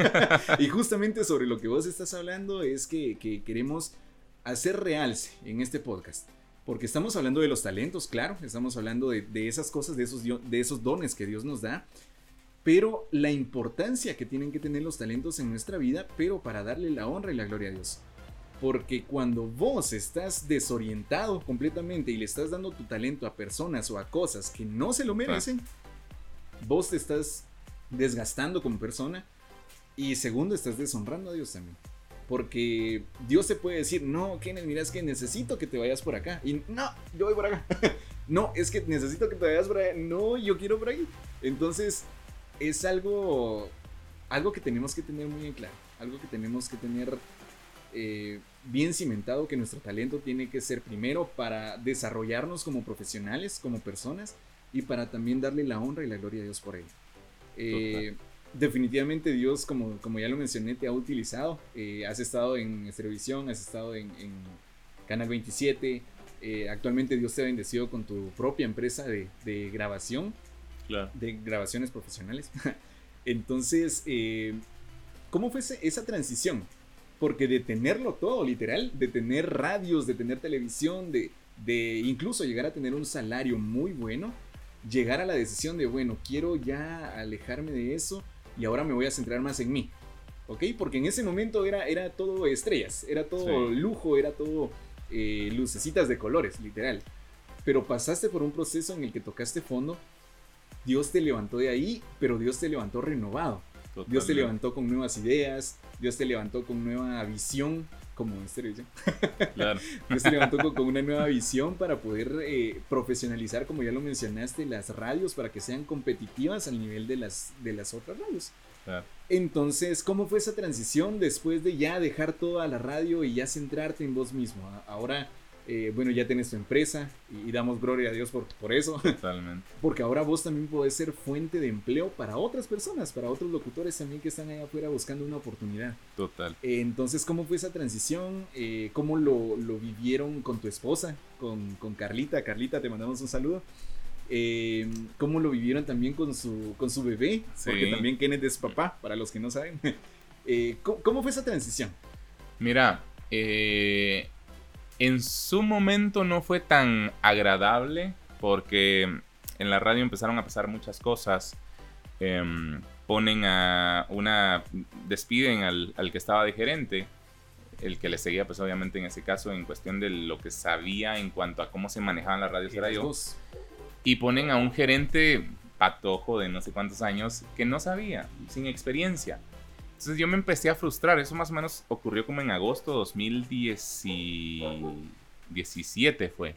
y justamente sobre lo que vos estás hablando es que, que queremos hacer realce en este podcast. Porque estamos hablando de los talentos, claro, estamos hablando de, de esas cosas, de esos, de esos dones que Dios nos da, pero la importancia que tienen que tener los talentos en nuestra vida, pero para darle la honra y la gloria a Dios. Porque cuando vos estás desorientado completamente y le estás dando tu talento a personas o a cosas que no se lo merecen, vos te estás desgastando como persona y segundo estás deshonrando a Dios también. Porque Dios te puede decir, no, Kenneth, mira, es que necesito que te vayas por acá. Y no, yo voy por acá. no, es que necesito que te vayas por allá. No, yo quiero por ahí. Entonces, es algo, algo que tenemos que tener muy en claro. Algo que tenemos que tener eh, bien cimentado, que nuestro talento tiene que ser primero para desarrollarnos como profesionales, como personas, y para también darle la honra y la gloria a Dios por ello. Eh, definitivamente Dios, como, como ya lo mencioné, te ha utilizado. Eh, has estado en Televisión, has estado en, en Canal 27. eh, actualmente Dios te ha bendecido con tu propia empresa de, de grabación, Claro. de grabaciones profesionales. Entonces, eh, ¿cómo fue esa transición? Porque de tenerlo todo, literal, de tener radios, de tener televisión, de, de incluso llegar a tener un salario muy bueno, llegar a la decisión de, bueno, quiero ya alejarme de eso y ahora me voy a centrar más en mí. ¿Ok? Porque en ese momento era, era todo estrellas, era todo Sí. lujo, era todo eh, lucecitas de colores, literal. pero pasaste por un proceso en el que tocaste fondo. Dios te levantó de ahí, pero Dios te levantó renovado. Dios te levantó con nuevas ideas, Dios te levantó con nueva visión, como en televisión. Claro. Dios te levantó con, con una nueva visión para poder eh, profesionalizar, como ya lo mencionaste, las radios para que sean competitivas al nivel de las, de las otras radios. Claro. Entonces, ¿cómo fue esa transición después de ya dejar toda la radio y ya centrarte en vos mismo? Ahora, eh, bueno, ya tenés tu empresa y, y damos gloria a Dios por, por eso, Totalmente. porque ahora vos también podés ser fuente de empleo para otras personas, para otros locutores también que están allá afuera buscando una oportunidad. Total. Eh, Entonces, ¿cómo fue esa transición? Eh, ¿Cómo lo, lo vivieron con tu esposa, con, con Carlita? Carlita, te mandamos un saludo. Eh, ¿Cómo lo vivieron también con su, con su bebé? Porque también Kenneth es papá, para los que no saben. Eh, ¿cómo, cómo fue esa transición? Mira, eh, en su momento no fue tan agradable porque en la radio empezaron a pasar muchas cosas. Em, ponen a una. despiden al, al que estaba de gerente, el que le seguía, pues obviamente en ese caso, en cuestión de lo que sabía en cuanto a cómo se manejaban las radios, era yo. Y ponen a un gerente patojo de no sé cuántos años que no sabía, sin experiencia. Entonces yo me empecé a frustrar. Eso más o menos ocurrió como en agosto de 2017 fue.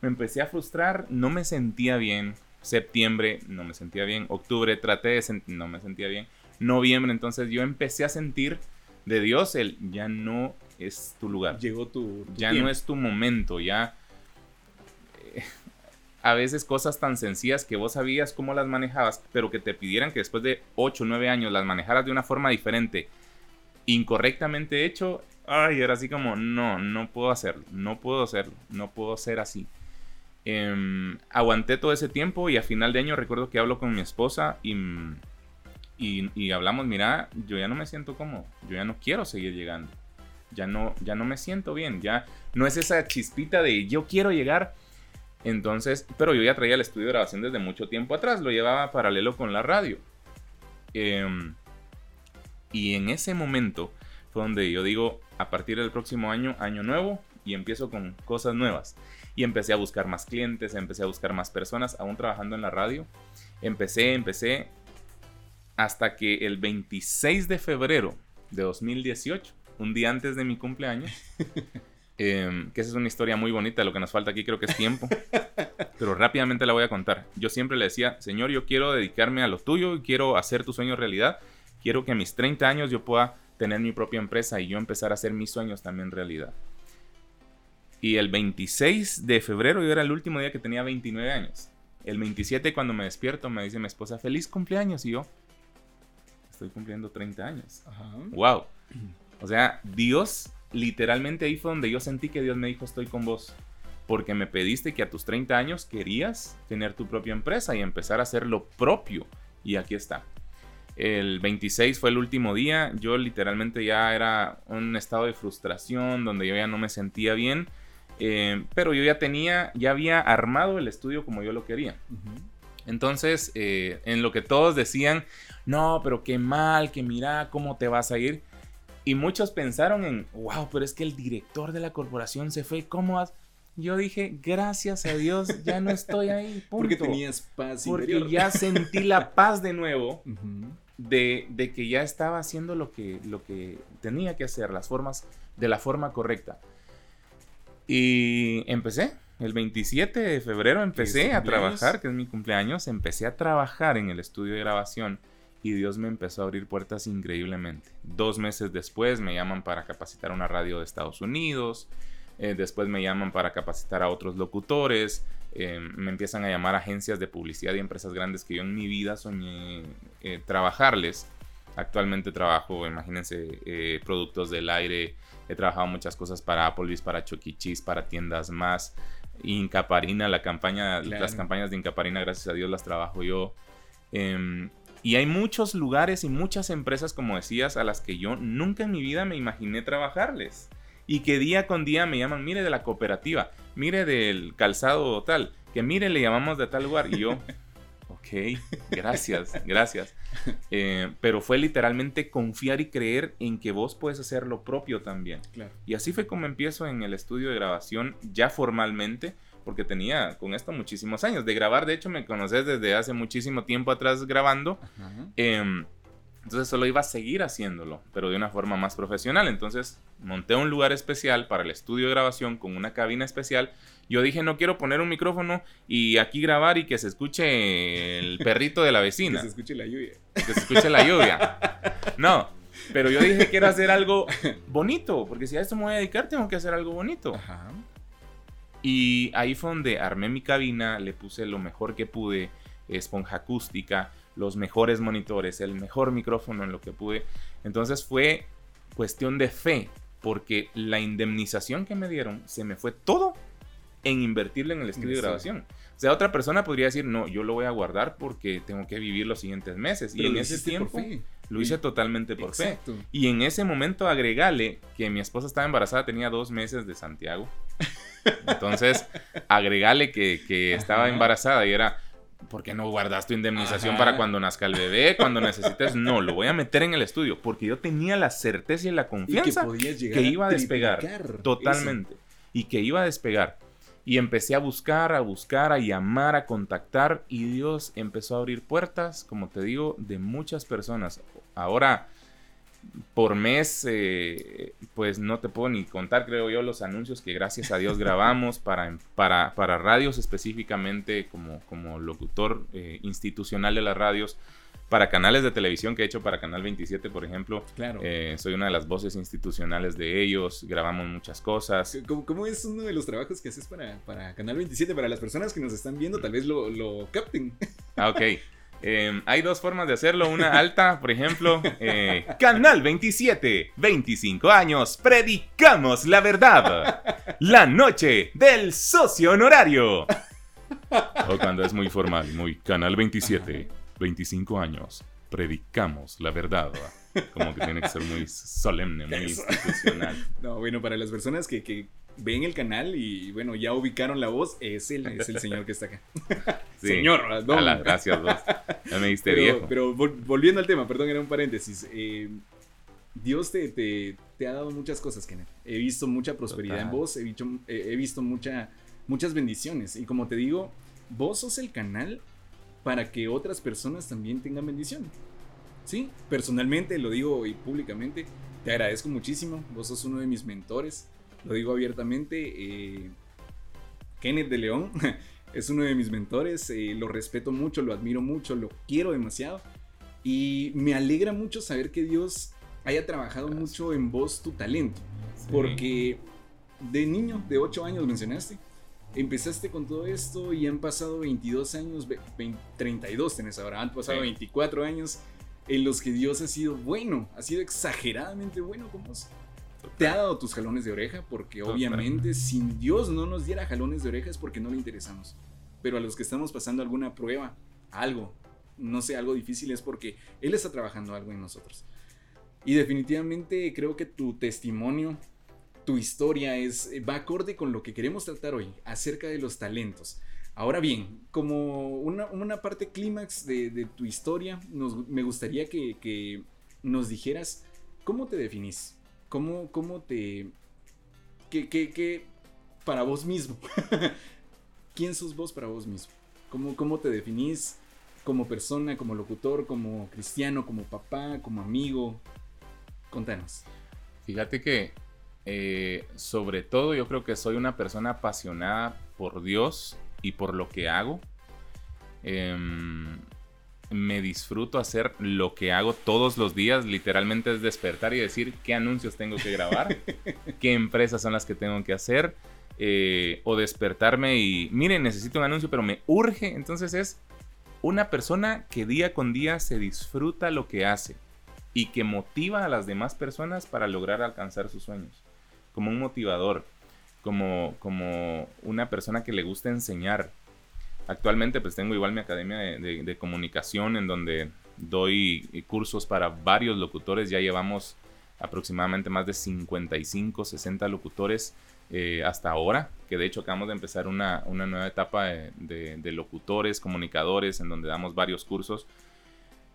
Me empecé a frustrar, no me sentía bien. Septiembre, no me sentía bien. Octubre, traté de sentir, no me sentía bien. Noviembre, entonces yo empecé a sentir de Dios el ya no es tu lugar Llegó tu, tu ya tiempo. no es tu momento, ya eh, a veces cosas tan sencillas que vos sabías cómo las manejabas, pero que te pidieran que después de 8 o 9 años las manejaras de una forma diferente, incorrectamente hecho, ay, era así como, no, no puedo hacerlo, no puedo hacerlo, no puedo ser así. Em, aguanté todo ese tiempo y a final de año recuerdo que hablo con mi esposa y, y, hablamos, mira, yo ya no me siento cómodo, yo ya no quiero seguir llegando ya no, ya no me siento bien, ya no es esa chispita de yo quiero llegar. Entonces, pero yo ya traía el estudio de grabación desde mucho tiempo atrás, lo llevaba paralelo con la radio. Em, y en ese momento fue donde yo digo, a partir del próximo año, año nuevo, y empiezo con cosas nuevas. Y empecé a buscar más clientes, empecé a buscar más personas, aún trabajando en la radio. Empecé, empecé, hasta que el 26 de febrero de 2018, un día antes de mi cumpleaños, em, que esa es una historia muy bonita, lo que nos falta aquí creo que es tiempo, pero rápidamente la voy a contar. Yo siempre le decía, Señor, yo quiero dedicarme a lo tuyo, y quiero hacer tu sueño realidad, quiero que a mis 30 años yo pueda tener mi propia empresa y yo empezar a hacer mis sueños también realidad. Y el 26 de febrero, yo era el último día que tenía 29 años. El 27 cuando me despierto me dice mi esposa, feliz cumpleaños. Y yo, estoy cumpliendo 30 años. Ajá. Wow. O sea, Dios, literalmente ahí fue donde yo sentí que Dios me dijo, estoy con vos. Porque me pediste que a tus 30 años querías tener tu propia empresa y empezar a hacer lo propio. Y aquí está. El 26 fue el último día. Yo literalmente ya era un estado de frustración donde yo ya no me sentía bien. Eh, pero yo ya tenía, ya había armado el estudio como yo lo quería. Entonces, eh, en lo que todos decían, no, pero qué mal, que mira cómo te vas a ir. Y muchos pensaron en, wow, pero es que el director de la corporación se fue, ¿cómo vas? Yo dije, gracias a Dios, ya no estoy ahí. Porque punto". tenías paz Porque interior. ya sentí la paz de nuevo de, de que ya estaba haciendo lo que, lo que tenía que hacer, las formas, de la forma correcta. Y empecé, el 27 de febrero empecé a trabajar, que es mi cumpleaños, empecé a trabajar en el estudio de grabación y Dios me empezó a abrir puertas increíblemente. Dos meses después me llaman para capacitar a una radio de Estados Unidos, eh, después me llaman para capacitar a otros locutores, eh, me empiezan a llamar agencias de publicidad y empresas grandes que yo en mi vida soñé eh, trabajarles. Actualmente trabajo, imagínense, productos del aire. He trabajado muchas cosas para Applebee's, para Chuck E. Cheese, para tiendas más. Incaparina, la campaña, Claro. las campañas de Incaparina, gracias a Dios las trabajo yo. Em, y hay muchos lugares y muchas empresas, como decías, a las que yo nunca en mi vida me imaginé trabajarles. Y que día con día me llaman, mire de la cooperativa, mire del calzado tal, que mire le llamamos de tal lugar. Y yo, ok, gracias, gracias. Eh, pero fue literalmente confiar y creer en que vos puedes hacer lo propio también. Claro. Y así fue como empiezo en el estudio de grabación ya formalmente, porque tenía con esto muchísimos años. De grabar, de hecho, me conoces desde hace muchísimo tiempo atrás grabando. Em, entonces solo iba a seguir haciéndolo, pero de una forma más profesional. Entonces monté un lugar especial para el estudio de grabación con una cabina especial. Yo dije, no quiero poner un micrófono y aquí grabar y que se escuche el perrito de la vecina. Que se escuche la lluvia. Que se escuche la lluvia. No, pero yo dije, quiero hacer algo bonito, porque si a esto me voy a dedicar, tengo que hacer algo bonito. Ajá. Y ahí fue donde armé mi cabina, le puse lo mejor que pude, esponja acústica, los mejores monitores, el mejor micrófono en lo que pude. Entonces fue cuestión de fe, porque la indemnización que me dieron se me fue todo en invertirle en el estudio de Sí. grabación. O sea, otra persona podría decir, no, yo lo voy a guardar porque tengo que vivir los siguientes meses. Pero y en ese tiempo lo hice totalmente por fe. Y en ese momento agregale que mi esposa estaba embarazada, tenía dos meses de Santiago. Entonces, agregale que, que estaba embarazada y era, ¿por qué no guardas tu indemnización Ajá. para cuando nazca el bebé? Cuando necesites, no, lo voy a meter en el estudio, porque yo tenía la certeza y la Y que confianza que iba a despegar. Totalmente. Y que iba a despegar. Y empecé a buscar, a buscar, a llamar, a contactar. Y Dios empezó a abrir puertas, como te digo, de muchas personas. Ahora, por mes, eh, pues no te puedo ni contar, creo yo, los anuncios que gracias a Dios grabamos para, para, para radios específicamente, como, como locutor eh, institucional de las radios. Para canales de televisión que he hecho para Canal 27, por ejemplo, Claro. eh, soy una de las voces institucionales de ellos, grabamos muchas cosas. ¿Cómo, cómo es uno de los trabajos que haces para, para Canal 27? Para las personas que nos están viendo, tal vez lo, lo capten. Ah, ok. Eh, hay dos formas de hacerlo. Una alta, por ejemplo. eh, Canal 27, 25 años, predicamos la verdad. La noche del socio honorario. O cuando es muy formal, muy Canal 27, 25 años, predicamos la verdad. Como que tiene que ser muy solemne, muy Eso. institucional. No, bueno, para las personas que, que ven el canal y bueno, ya ubicaron la voz, es el, es el señor que está acá. Sí. Señor, don. Ala, gracias, vos. Ya me diste Pero, viejo. pero vol- volviendo al tema, perdón, era un paréntesis. eh, Dios te, te- te ha dado muchas cosas, Kenneth. He visto mucha prosperidad en Total. vos, he visto, eh, he visto mucha, muchas bendiciones. Y como te digo, vos sos el canal para que otras personas también tengan bendición. Sí, personalmente lo digo y públicamente, te agradezco muchísimo. Vos sos uno de mis mentores, lo digo abiertamente. eh, Kenneth de León es uno de mis mentores, eh, lo respeto mucho, lo admiro mucho, lo quiero demasiado. Y me alegra mucho saber que Dios haya trabajado Gracias. mucho en vos tu talento. Sí. Porque de niño, de 8 años mencionaste, empezaste con todo esto y han pasado 22 años, ve- vein- 32 tenés ahora, han pasado Sí. 24 años en los que Dios ha sido bueno, ha sido exageradamente bueno con vos. Te ha dado tus jalones de oreja porque obviamente sin Dios no nos diera jalones de oreja es porque no le interesamos. Pero a los que estamos pasando alguna prueba, algo, no sé, algo difícil es porque Él está trabajando algo en nosotros. Y definitivamente creo que tu testimonio, tu historia es va acorde con lo que queremos tratar hoy acerca de los talentos. Ahora bien, como una, una parte clímax de, de tu historia, nos- me gustaría que, que nos dijeras cómo te definís, cómo, cómo te... Que, que, que para vos mismo. ¿Quién sos vos para vos mismo? ¿Cómo, cómo te definís como persona, como locutor, como cristiano, como papá, como amigo? Contanos. Fíjate que eh, sobre todo yo creo que soy una persona apasionada por Dios y por lo que hago. Em, me disfruto hacer lo que hago todos los días, literalmente es despertar y decir qué anuncios tengo que grabar, qué empresas son las que tengo que hacer, eh, o despertarme y, miren, necesito un anuncio, pero me urge. Entonces es una persona que día con día se disfruta lo que hace y que motiva a las demás personas para lograr alcanzar sus sueños. Como un motivador, como, como una persona que le gusta enseñar. Actualmente pues tengo igual mi academia de, de- de comunicación en donde doy cursos para varios locutores. Ya llevamos aproximadamente más de 55, 60 locutores eh, hasta ahora, que de hecho acabamos de empezar una, una nueva etapa de, de- de locutores, comunicadores, en donde damos varios cursos.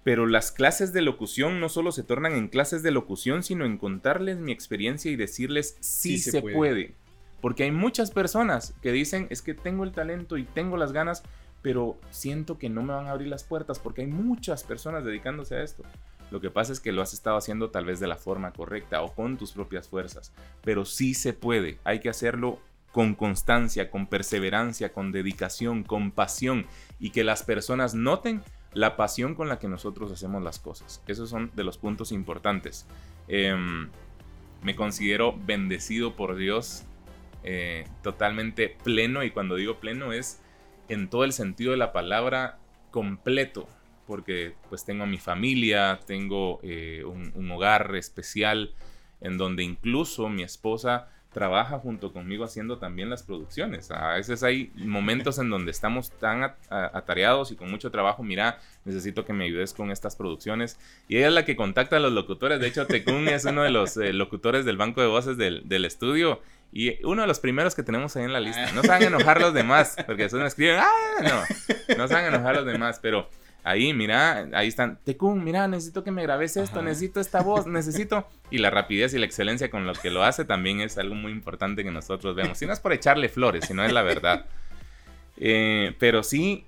Pero las clases de locución no solo se tornan en clases de locución, sino en contarles mi experiencia y decirles sí, Sí se se, puede. puede. Porque hay muchas personas que dicen, es que tengo el talento y tengo las ganas, pero siento que no me van a abrir las puertas porque hay muchas personas dedicándose a esto. Lo que pasa es que lo has estado haciendo tal vez de la forma correcta o con tus propias fuerzas, pero sí se puede, hay que hacerlo con constancia, con perseverancia, con dedicación, con pasión y que las personas noten la pasión con la que nosotros hacemos las cosas. Esos son de los puntos importantes. Em, me considero bendecido por Dios, eh, totalmente pleno y cuando digo pleno es en todo el sentido de la palabra completo, porque pues tengo a mi familia, tengo eh, un, hogar especial en donde incluso mi esposa trabaja junto conmigo haciendo también las producciones. A veces hay momentos en donde estamos tan atareados y con mucho trabajo, mira, necesito que me ayudes con estas producciones. Y ella es la que contacta a los locutores. De hecho, Tecún es uno de los eh, locutores del banco de voces del, estudio. Y uno de los primeros que tenemos ahí en la lista. No se van a enojar los demás, porque eso no escriben, ah, no, no se van a enojar los demás, pero ahí, mira, ahí están, Tecún, mira, necesito que me grabes esto, necesito esta voz, necesito. Y la rapidez y la excelencia con lo que lo hace también es algo muy importante que nosotros vemos. Si no es por echarle flores, si no es la verdad. Eh, pero sí,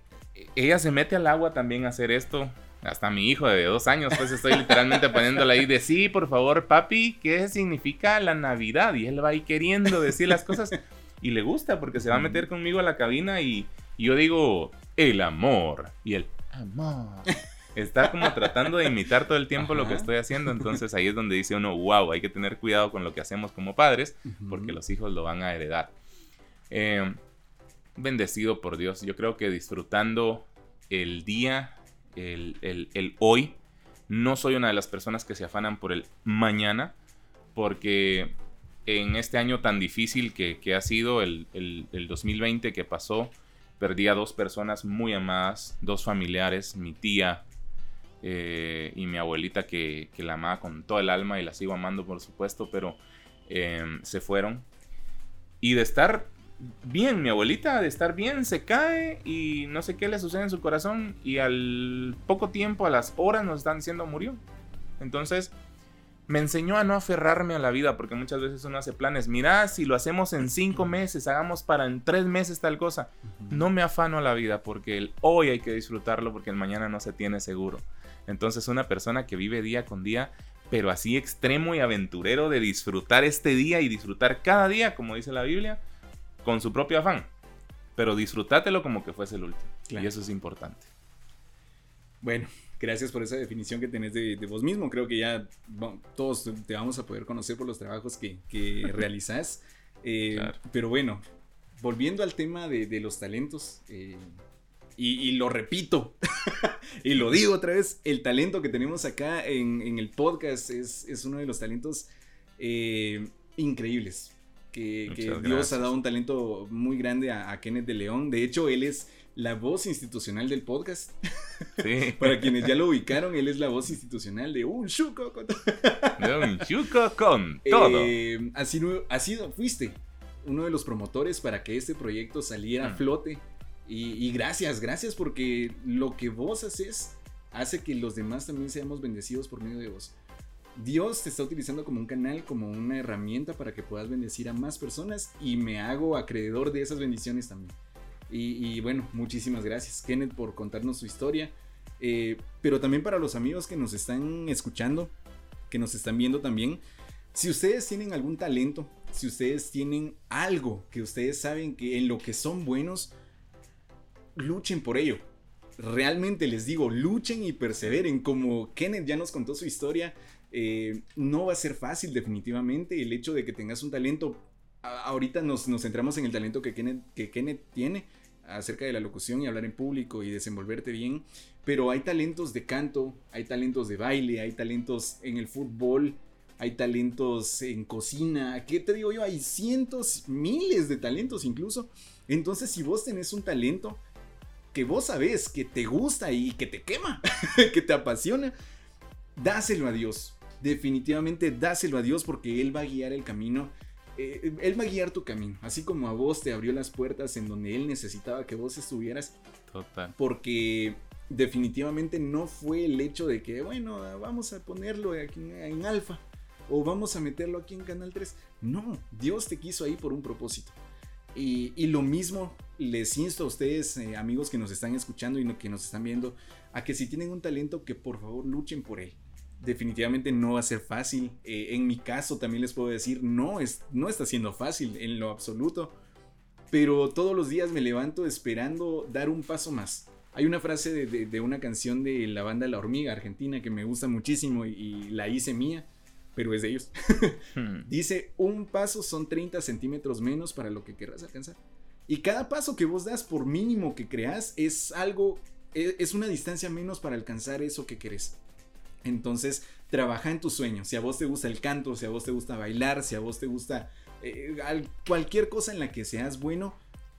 ella se mete al agua también a hacer esto. Hasta mi hijo de dos años, pues estoy literalmente poniéndole ahí de sí, por favor, papi, ¿qué significa la Navidad? Y él va ahí queriendo decir las cosas y le gusta porque se va a meter conmigo a la cabina y, y yo digo, el amor. Y él, amor. Está como tratando de imitar todo el tiempo lo que estoy haciendo, entonces ahí es donde dice uno, wow, hay que tener cuidado con lo que hacemos como padres, porque los hijos lo van a heredar. Eh, bendecido por Dios, yo creo que disfrutando el día, el, el, hoy, no soy una de las personas que se afanan por el mañana, porque en este año tan difícil que, que ha sido el, el 2020 que pasó, perdí a dos personas muy amadas, dos familiares, mi tía eh, y mi abuelita que, que, la amaba con todo el alma y la sigo amando por supuesto, pero eh, se fueron. Y de estar bien, mi abuelita de estar bien se cae y no sé qué le sucede en su corazón y al poco tiempo, a las horas nos están diciendo murió. Entonces me enseñó a no aferrarme a la vida, porque muchas veces uno hace planes. Mira, si lo hacemos en cinco meses, hagamos para en tres meses tal cosa. No me afano a la vida, porque el hoy hay que disfrutarlo, porque el mañana no se tiene seguro. Entonces, una persona que vive día con día, pero así extremo y aventurero de disfrutar este día y disfrutar cada día, como dice la Biblia, con su propio afán. Pero disfrútatelo como que fuese el último. Claro. Y eso es importante. Bueno, gracias por esa definición que tenés de, de vos mismo. Creo que ya bueno, todos te vamos a poder conocer por los trabajos que, que realizás. Eh, claro. Pero bueno, volviendo al tema de, de los talentos, eh, y, y, lo repito, y lo digo otra vez, el talento que tenemos acá en, en el podcast es, es, uno de los talentos eh, increíbles. Que, que Dios gracias. ha dado un talento muy grande a, a Kenneth de León. De hecho, él es la voz institucional del podcast. Sí. Para quienes ya lo ubicaron, él es la voz institucional de Un Chuco con todo. De Un Chuco con todo. Eh, así, así fuiste uno de los promotores para que este proyecto saliera mm. a flote. Y, y, gracias, gracias porque lo que vos haces hace que los demás también seamos bendecidos por medio de vos. Dios te está utilizando como un canal, como una herramienta para que puedas bendecir a más personas y me hago acreedor de esas bendiciones también. Y, bueno, muchísimas gracias Kenneth por contarnos su historia. Eh, pero también para los amigos que nos están escuchando, que nos están viendo también, si ustedes tienen algún talento, si ustedes tienen algo que ustedes saben que en lo que son buenos, luchen por ello. Realmente les digo, luchen y perseveren. Como Kenneth ya nos contó su historia, eh, no va a ser fácil definitivamente el hecho de que tengas un talento. ahorita nos, nos, centramos en el talento que Kenneth, que Kenneth tiene acerca de la locución y hablar en público y desenvolverte bien, pero hay talentos de canto, hay talentos de baile, hay talentos en el fútbol, hay talentos en cocina, ¿qué te digo yo? Hay cientos, miles de talentos incluso. Entonces, si vos tenés un talento que vos sabés que te gusta y que te quema, que te apasiona, dáselo a Dios. Definitivamente dáselo a Dios porque Él va a guiar el camino eh, Él va a guiar tu camino, así como a vos te abrió las puertas en donde Él necesitaba que vos estuvieras. Total. Porque definitivamente no fue el hecho de que, bueno, vamos a ponerlo aquí en, alfa. o vamos a meterlo aquí en Canal 3. No, Dios te quiso ahí por un propósito. Y, y lo mismo les insto a ustedes, eh, amigos que nos están escuchando y no- que nos están viendo, a que si tienen un talento, que por favor luchen por él. Definitivamente no va a ser fácil. Eh, en mi caso también les puedo decir, no, es, no está siendo fácil en lo absoluto. Pero todos los días me levanto esperando dar un paso más. Hay una frase de, de- de una canción de la banda La Hormiga Argentina que me gusta muchísimo y, y la hice mía, pero es de ellos. Hmm. Dice, un paso son 30 centímetros menos para lo que querrás alcanzar. Y cada paso que vos das, por mínimo que creas, es algo, e- es una distancia menos para alcanzar eso que querés. Entonces, trabaja en tus sueños. Si a vos te gusta el canto, si a vos te gusta bailar, si a vos te gusta eh, al- cualquier cosa en la que seas bueno,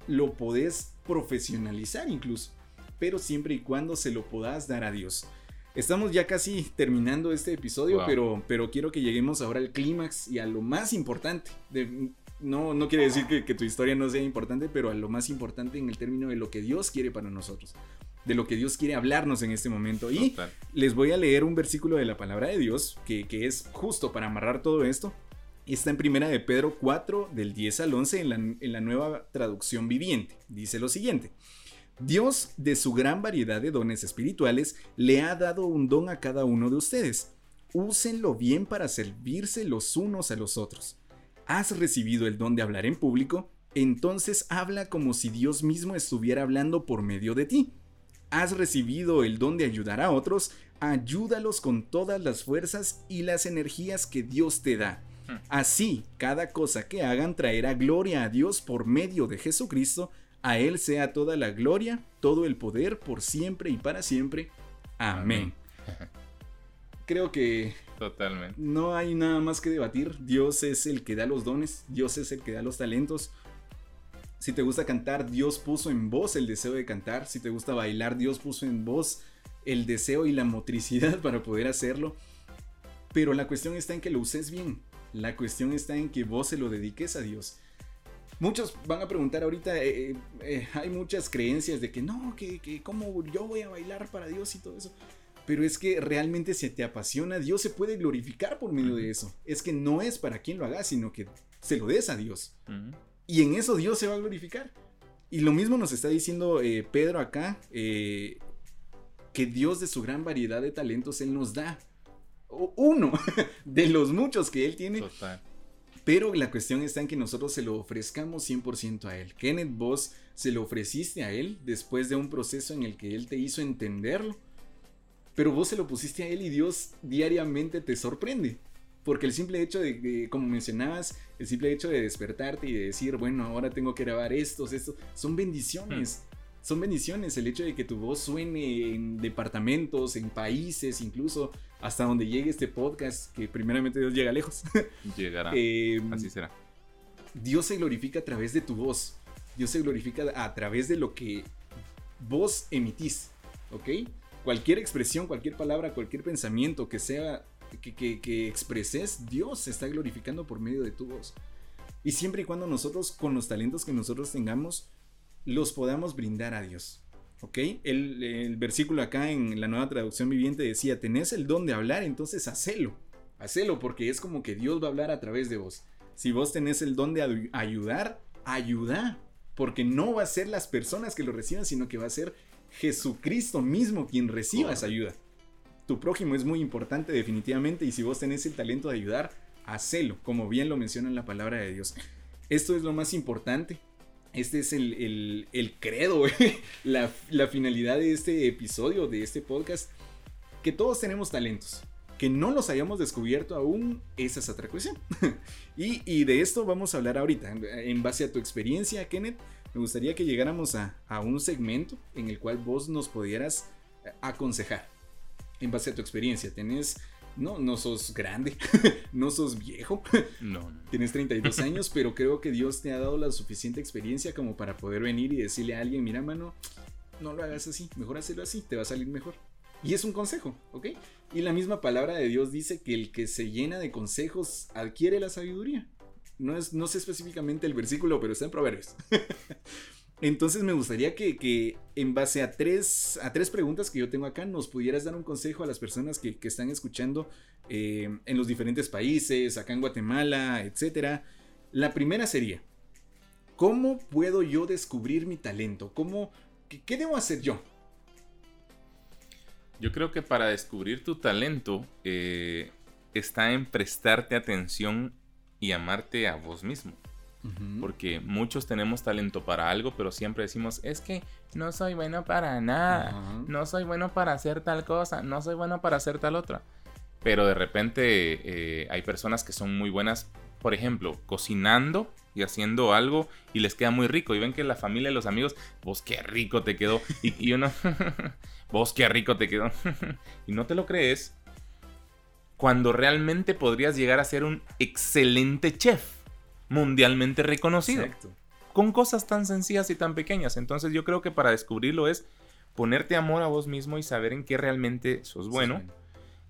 lo podés profesionalizar incluso. Pero siempre y cuando se lo puedas dar a Dios. Estamos ya casi terminando este episodio, Wow. pero, pero quiero que lleguemos ahora al clímax y a lo más importante. De- no, no quiere decir que, que tu historia no sea importante, pero a lo más importante en el término de lo que Dios quiere para nosotros. De lo que Dios quiere hablarnos en este momento. Y Total. les voy a leer un versículo de la palabra de Dios que, que es justo para amarrar todo esto. Está en primera de Pedro 4 del 10 al 11 en la, en la nueva traducción viviente. Dice lo siguiente. Dios, de su gran variedad de dones espirituales, le ha dado un don a cada uno de ustedes. Úsenlo bien para servirse los unos a los otros. ¿Has recibido el don de hablar en público? Entonces habla como si Dios mismo estuviera hablando por medio de ti. ¿Has recibido el don de ayudar a otros? Ayúdalos con todas las fuerzas y las energías que Dios te da. Así, cada cosa que hagan traerá gloria a Dios por medio de Jesucristo. A Él sea toda la gloria, todo el poder, por siempre y para siempre. Amén. Creo que Totalmente. no hay nada más que debatir. Dios es el que da los dones, Dios es el que da los talentos. Si te gusta cantar, Dios puso en vos el deseo de cantar. Si te gusta bailar, Dios puso en vos el deseo y la motricidad para poder hacerlo. Pero la cuestión está en que lo uses bien. La cuestión está en que vos se lo dediques a Dios. Muchos van a preguntar ahorita, eh, eh, hay muchas creencias de que no, que, que cómo yo voy a bailar para Dios y todo eso. Pero es que realmente se te apasiona, Dios se puede glorificar por medio de eso. Es que no es para quien lo haga, sino que se lo des a Dios. Ujú. Y en eso Dios se va a glorificar. Y lo mismo nos está diciendo eh, Pedro acá, eh, que Dios de su gran variedad de talentos Él nos da. O- Uno de los muchos que Él tiene. Total. Pero la cuestión está en que nosotros se lo ofrezcamos 100% a Él. Kenneth, vos se lo ofreciste a Él después de un proceso en el que Él te hizo entenderlo. Pero vos se lo pusiste a Él y Dios diariamente te sorprende. Porque el simple hecho de, de- como mencionabas, el simple hecho de despertarte y de decir, bueno, ahora tengo que grabar estos, estos, son bendiciones. Son bendiciones el hecho de que tu voz suene en departamentos, en países, incluso hasta donde llegue este podcast, que primeramente Dios llega lejos. Llegará. Eh, Así será. Dios se glorifica a través de tu voz. Dios se glorifica a través de lo que vos emitís. ¿Ok? Cualquier expresión, cualquier palabra, cualquier pensamiento que sea que, que, que expreses, Dios se está glorificando por medio de tu voz. Y siempre y cuando nosotros, con los talentos que nosotros tengamos, los podamos brindar a Dios. ¿Ok? El, el versículo acá en la nueva traducción viviente decía, tenés el don de hablar, entonces hacelo. Hacelo porque es como que Dios va a hablar a través de vos. Si vos tenés el don de ayu- ayudar, ayuda. Porque no va a ser las personas que lo reciban, sino que va a ser Jesucristo mismo quien reciba esa ayuda. Tu prójimo es muy importante definitivamente y si vos tenés el talento de ayudar, hacelo, como bien lo menciona en la palabra de Dios. Esto es lo más importante. Este es el, el- el credo, la, la finalidad de este episodio, de este podcast. Que todos tenemos talentos. Que no los hayamos descubierto aún, esa es otra cuestión. y, y de esto vamos a hablar ahorita. En base a tu experiencia, Kenneth, me gustaría que llegáramos a, a un segmento en el cual vos nos pudieras eh, aconsejar. En base a tu experiencia, tenés... No, no sos grande, no sos viejo, No, no. Tienes 32 años, pero creo que Dios te ha dado la suficiente experiencia como para poder venir y decirle a alguien, mira mano, no lo hagas así, mejor hacerlo así, te va a salir mejor. Y es un consejo, ¿ok? Y la misma palabra de Dios dice que el que se llena de consejos adquiere la sabiduría. No, es, no sé específicamente el versículo, pero está en Proverbios. Entonces me gustaría que, en base a tres, a tres preguntas que yo tengo acá nos pudieras dar un consejo a las personas que, que están escuchando eh, en los diferentes países, acá en Guatemala, etc. La primera sería, ¿cómo puedo yo descubrir mi talento? ¿Cómo, qué, qué debo hacer yo? Yo creo que para descubrir tu talento eh, está en prestarte atención y amarte a vos mismo. Porque muchos tenemos talento para algo, pero siempre decimos, es que no soy bueno para nada, no soy bueno para hacer tal cosa, no soy bueno para hacer tal otra. Pero de repente eh, hay personas que son muy buenas, por ejemplo, cocinando y haciendo algo y les queda muy rico. Y ven que la familia y los amigos, vos qué rico te quedó. Y, y uno, vos qué rico te quedó. y no te lo crees cuando realmente podrías llegar a ser un excelente chef, mundialmente reconocido Exacto. con cosas tan sencillas y tan pequeñas. Entonces yo creo que para descubrirlo es ponerte amor a vos mismo y saber en qué realmente sos bueno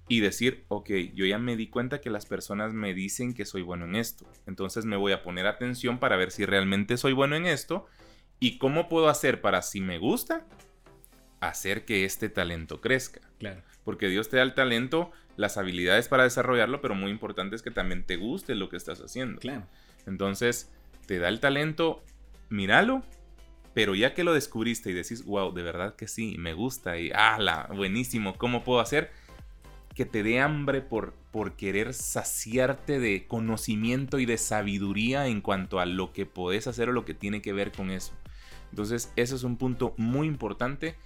y decir, ok, yo ya me di cuenta que las personas me dicen que soy bueno en esto. Entonces me voy a poner atención para ver si realmente soy bueno en esto y cómo puedo hacer para, si me gusta, hacer que este talento crezca. Claro. Porque Dios te da el talento, las habilidades para desarrollarlo, pero muy importante es que también te guste lo que estás haciendo. Claro. Entonces, te da el talento, míralo, pero ya que lo descubriste y decís, wow, de verdad que sí, me gusta y ala, buenísimo, ¿cómo puedo hacer? Que te dé hambre por, por querer saciarte de conocimiento y de sabiduría en cuanto a lo que podés hacer o lo que tiene que ver con eso. Entonces, ese es un punto muy importante,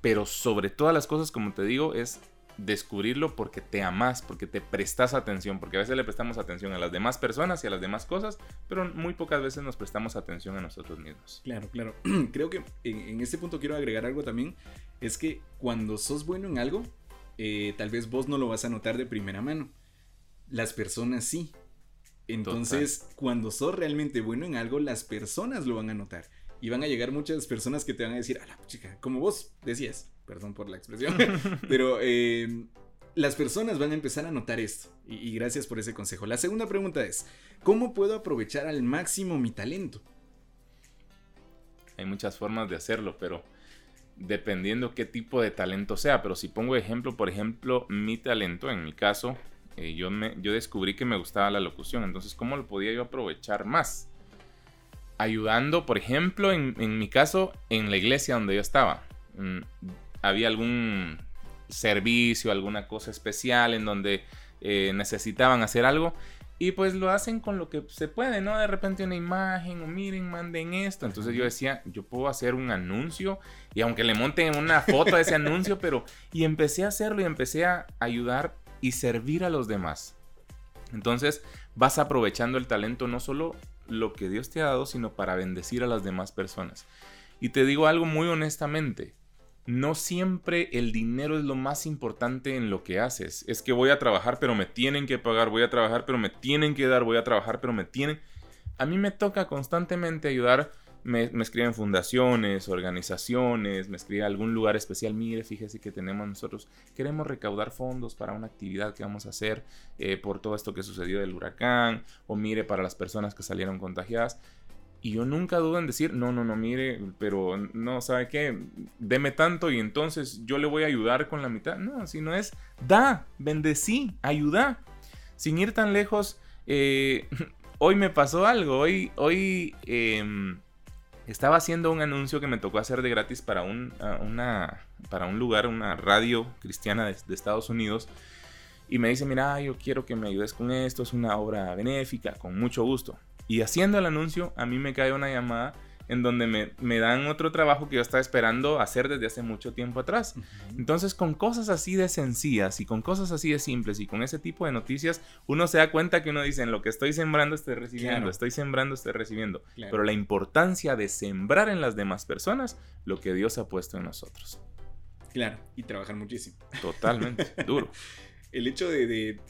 pero sobre todas las cosas, como te digo, es descubrirlo porque te amas, porque te prestas atención, porque a veces le prestamos atención a las demás personas y a las demás cosas, pero muy pocas veces nos prestamos atención a nosotros mismos. Claro, claro. Creo que en, en este punto quiero agregar algo también. Es que cuando sos bueno en algo, eh, tal vez vos no lo vas a notar de primera mano. Las personas sí. Entonces, cuando sos realmente bueno en algo, las personas lo van a notar. Y van a llegar muchas personas que te van a decir, a la chica, como vos decías, perdón por la expresión, pero eh, las personas van a empezar a notar esto. Y, gracias por ese consejo. La segunda pregunta es, ¿cómo puedo aprovechar al máximo mi talento? Hay muchas formas de hacerlo, pero dependiendo qué tipo de talento sea. Pero si pongo ejemplo, por ejemplo, mi talento, en mi caso, eh, yo, me, yo descubrí que me gustaba la locución. Entonces, ¿cómo lo podía yo aprovechar más? Ayudando, por ejemplo, en, en mi caso, en la iglesia donde yo estaba. Había algún servicio, alguna cosa especial en donde eh, necesitaban hacer algo. Y pues lo hacen con lo que se puede, ¿no? De repente una imagen o miren, manden esto. Entonces yo decía, yo puedo hacer un anuncio y aunque le monten una foto de ese anuncio, pero... Y empecé a hacerlo y empecé a ayudar y servir a los demás. Entonces vas aprovechando el talento, no solo lo que Dios te ha dado, sino para bendecir a las demás personas. Y te digo algo muy honestamente, no siempre el dinero es lo más importante en lo que haces. Es que voy a trabajar, pero me tienen que pagar, voy a trabajar, pero me tienen que dar, voy a trabajar, pero me tienen... A mí me toca constantemente ayudar. Me, escriben fundaciones, organizaciones, me escribe algún lugar especial. Mire, fíjese que tenemos nosotros, queremos recaudar fondos para una actividad que vamos a hacer eh, por todo esto que sucedió del huracán, o mire para las personas que salieron contagiadas. Y yo nunca dudo en decir, no, no, no, mire, pero no, ¿sabe qué? Deme tanto y entonces yo le voy a ayudar con la mitad. No, si no es, da, bendecí, ayuda. Sin ir tan lejos, eh, hoy me pasó algo. Hoy, hoy eh, estaba haciendo un anuncio que me tocó hacer de gratis para un, una, para un lugar, una radio cristiana de, de Estados Unidos. Y me dice, mira, yo quiero que me ayudes con esto, es una obra benéfica, con mucho gusto. Y haciendo el anuncio, a mí me cae una llamada en donde me, me, dan otro trabajo que yo estaba esperando hacer desde hace mucho tiempo atrás. Uh -huh. Entonces, con cosas así de sencillas y con cosas así de simples y con ese tipo de noticias, uno se da cuenta que uno dice, en lo que estoy sembrando, estoy recibiendo, claro. estoy sembrando, estoy recibiendo. Claro. Pero la importancia de sembrar en las demás personas lo que Dios ha puesto en nosotros. Claro, y trabajar muchísimo. Totalmente, duro. El hecho de, de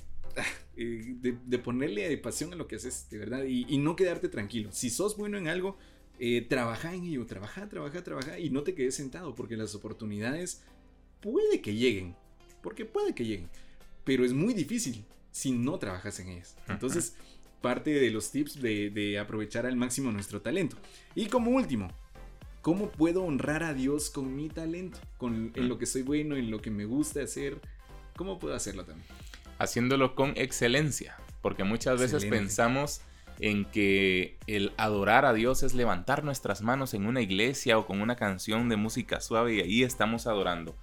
de, de, ponerle pasión a lo que haces, de verdad, y, y, no quedarte tranquilo. Si sos bueno en algo, eh, trabaja en ello, trabaja, trabaja, trabaja, y no te quedes sentado, porque las oportunidades puede que lleguen, porque puede que lleguen, pero es muy difícil si no trabajas en ellas. Entonces, parte de los tips de, de aprovechar al máximo nuestro talento. Y como último, ¿cómo puedo honrar a Dios con mi talento? Con, en lo que soy bueno, en lo que me gusta hacer. ¿Cómo puedo hacerlo también? Haciéndolo con excelencia, porque muchas veces pensamos en que el adorar a Dios es levantar nuestras manos en una iglesia o con una canción de música suave y ahí estamos adorando.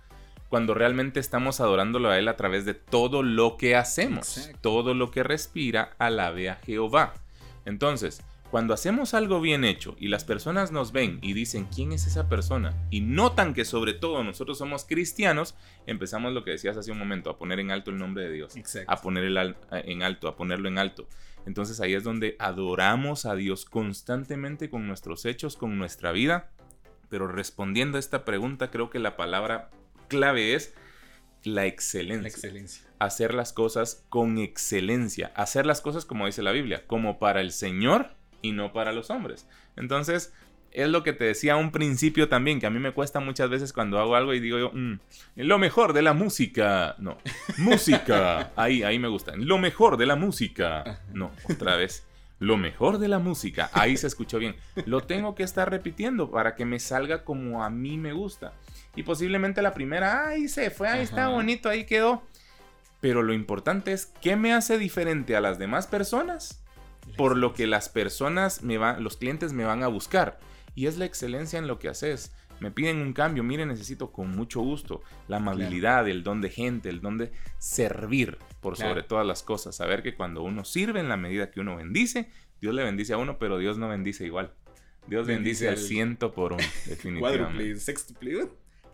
Cuando realmente estamos adorándolo a Él a través de todo lo que hacemos, Exacto. todo lo que respira, alabe a Jehová. Entonces, cuando hacemos algo bien hecho y las personas nos ven y dicen quién es esa persona y notan que sobre todo nosotros somos cristianos, empezamos lo que decías hace un momento, a poner en alto el nombre de Dios Exacto. a poner el al- en alto, a ponerlo en alto. Entonces ahí es donde adoramos a Dios constantemente con nuestros hechos, con nuestra vida. Pero respondiendo a esta pregunta, creo que la palabra clave es la excelencia. La excelencia. Hacer las cosas con excelencia. Hacer las cosas como dice la Biblia, como para el Señor y no para los hombres. Entonces, es lo que te decía a un principio también, que a mí me cuesta muchas veces cuando hago algo y digo yo, "Mm, lo mejor de la música. No, música. Ahí, ahí me gusta. Lo mejor de la música. No, otra vez. Lo mejor de la música. Ahí se escuchó bien. Lo tengo que estar repitiendo para que me salga como a mí me gusta. Y posiblemente la primera, ahí se fue, ahí está bonito, ahí quedó. Pero lo importante es qué me hace diferente a las demás personas por lo que las personas me van, los clientes me van a buscar. Y es la excelencia en lo que haces. Me piden un cambio, mire, necesito con mucho gusto la amabilidad, el don de gente, el don de servir por Claro. sobre todas las cosas. Saber que cuando uno sirve en la medida que uno bendice, Dios le bendice a uno, pero Dios no bendice igual. Dios Bendice bendice al ciento por uno, definitivamente. Cuádruple, sextuple,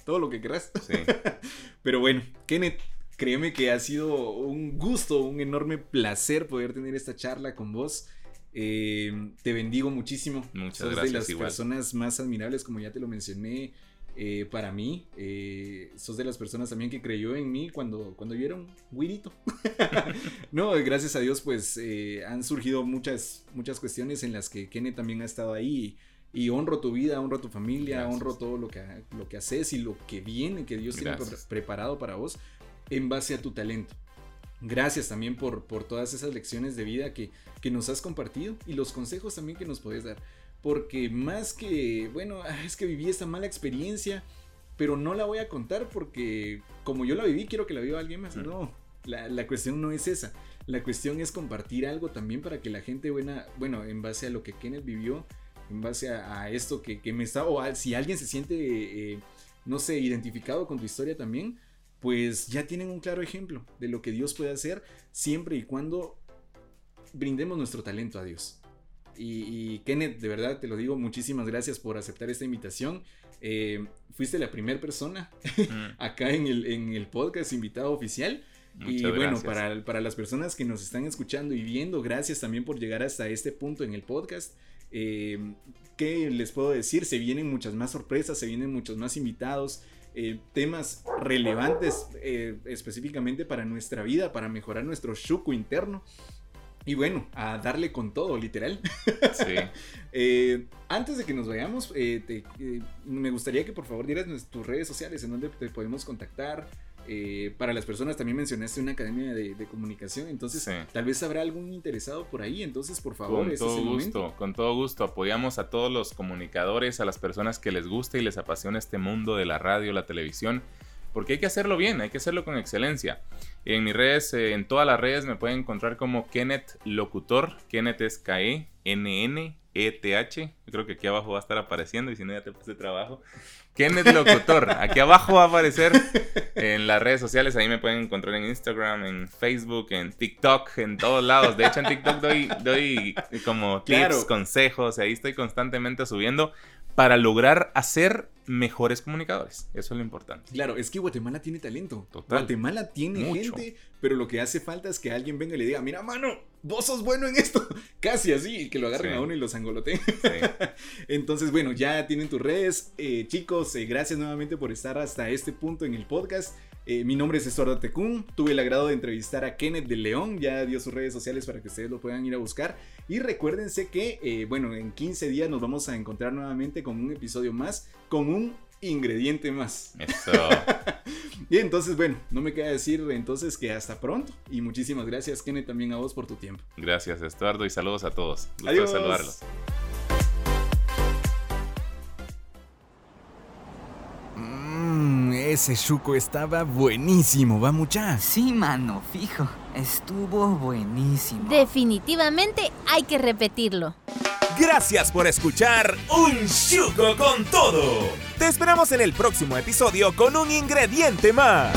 todo lo que querrás. Sí. Pero bueno, Kenneth, créeme que ha sido un gusto, un enorme placer poder tener esta charla con vos. Eh, te bendigo muchísimo. Muchas Sos de gracias, las igual. personas más admirables, como ya te lo mencioné, eh, para mí. Eh, sos de las personas también que creyó en mí cuando, cuando yo era un güirito. no, gracias a Dios, pues eh, han surgido muchas, muchas cuestiones en las que Kenneth también ha estado ahí. Y honro tu vida, honro tu familia, Gracias. honro todo lo que, lo que haces y lo que viene, que Dios tiene Gracias. pre- preparado para vos en base a tu talento. Gracias también por, por todas esas lecciones de vida que, que nos has compartido y los consejos también que nos puedes dar. Porque más que, bueno, ah, es que viví esta mala experiencia, pero no la voy a contar porque como yo la viví, quiero que la viva alguien más. No, la, la cuestión no es esa. La cuestión es compartir algo también para que la gente buena, bueno, en base a lo que Kenneth vivió, en base a, a esto que, que me está, o a- si alguien se siente, eh, no sé, identificado con tu historia también, pues ya tienen un claro ejemplo de lo que Dios puede hacer siempre y cuando brindemos nuestro talento a Dios. Y, y Kenneth, de verdad te lo digo, muchísimas gracias por aceptar esta invitación. Eh, fuiste la primera persona Mm, acá en el, en el podcast invitado oficial. y muchas bueno, gracias. para, para las personas que nos están escuchando y viendo, gracias también por llegar hasta este punto en el podcast. Eh, ¿Qué les puedo decir? Se vienen muchas más sorpresas, se vienen muchos más invitados, eh, temas relevantes eh, específicamente para nuestra vida, para mejorar nuestro shuku interno. Y bueno, a darle con todo, literal. Sí. Eh, antes de que nos vayamos, eh, te- eh, me gustaría que por favor dieras tus redes sociales en donde te podemos contactar. Eh, para las personas también mencionaste una academia de, de comunicación, entonces Sí. tal vez habrá algún interesado por ahí, entonces por favor, Con es todo el gusto, momento. con todo gusto. Apoyamos a todos los comunicadores, a las personas que les guste y les apasiona este mundo de la radio, la televisión, porque hay que hacerlo bien, hay que hacerlo con excelencia. En mis redes, eh, en todas las redes me pueden encontrar como Kenneth Locutor. Kenneth es K-E-N-N-E-T-H. Yo creo que aquí abajo va a estar apareciendo y si no ya te puse trabajo. Kenneth Locutor. Aquí abajo va a aparecer en las redes sociales. Ahí me pueden encontrar en Instagram, en Facebook, en TikTok, en todos lados. De hecho, en TikTok doy, doy como tips, Claro. consejos. Ahí estoy constantemente subiendo para lograr hacer mejores comunicadores. Eso es lo importante. Claro, es que Guatemala tiene talento. Total. Guatemala tiene Mucho. gente, pero lo que hace falta es que alguien venga y le diga, mira, mano, vos sos bueno en esto. Casi así, y que lo agarren Sí. a uno y lo sangoloteen. Sí. Entonces, bueno, ya tienen tus redes. Eh, chicos, eh, gracias nuevamente por estar hasta este punto en el podcast. Eh, mi nombre es Estuardo Tecún. Tuve el agrado de entrevistar a Kenneth de León. Ya dio sus redes sociales para que ustedes lo puedan ir a buscar. Y recuérdense que, bueno, en 15 días nos vamos a encontrar nuevamente con un episodio más, con un ingrediente más. Eso. Y entonces, bueno, no me queda decir entonces que hasta pronto. Y muchísimas gracias, Kenneth, también a vos por tu tiempo. Gracias, Estuardo, y saludos a todos. Gusto Adiós. saludarlos. Ese chuco estaba buenísimo, va mucha. Sí, mano, fijo. Estuvo buenísimo. Definitivamente hay que repetirlo. Gracias por escuchar Un Chuco con Todo. Te esperamos en el próximo episodio con un ingrediente más.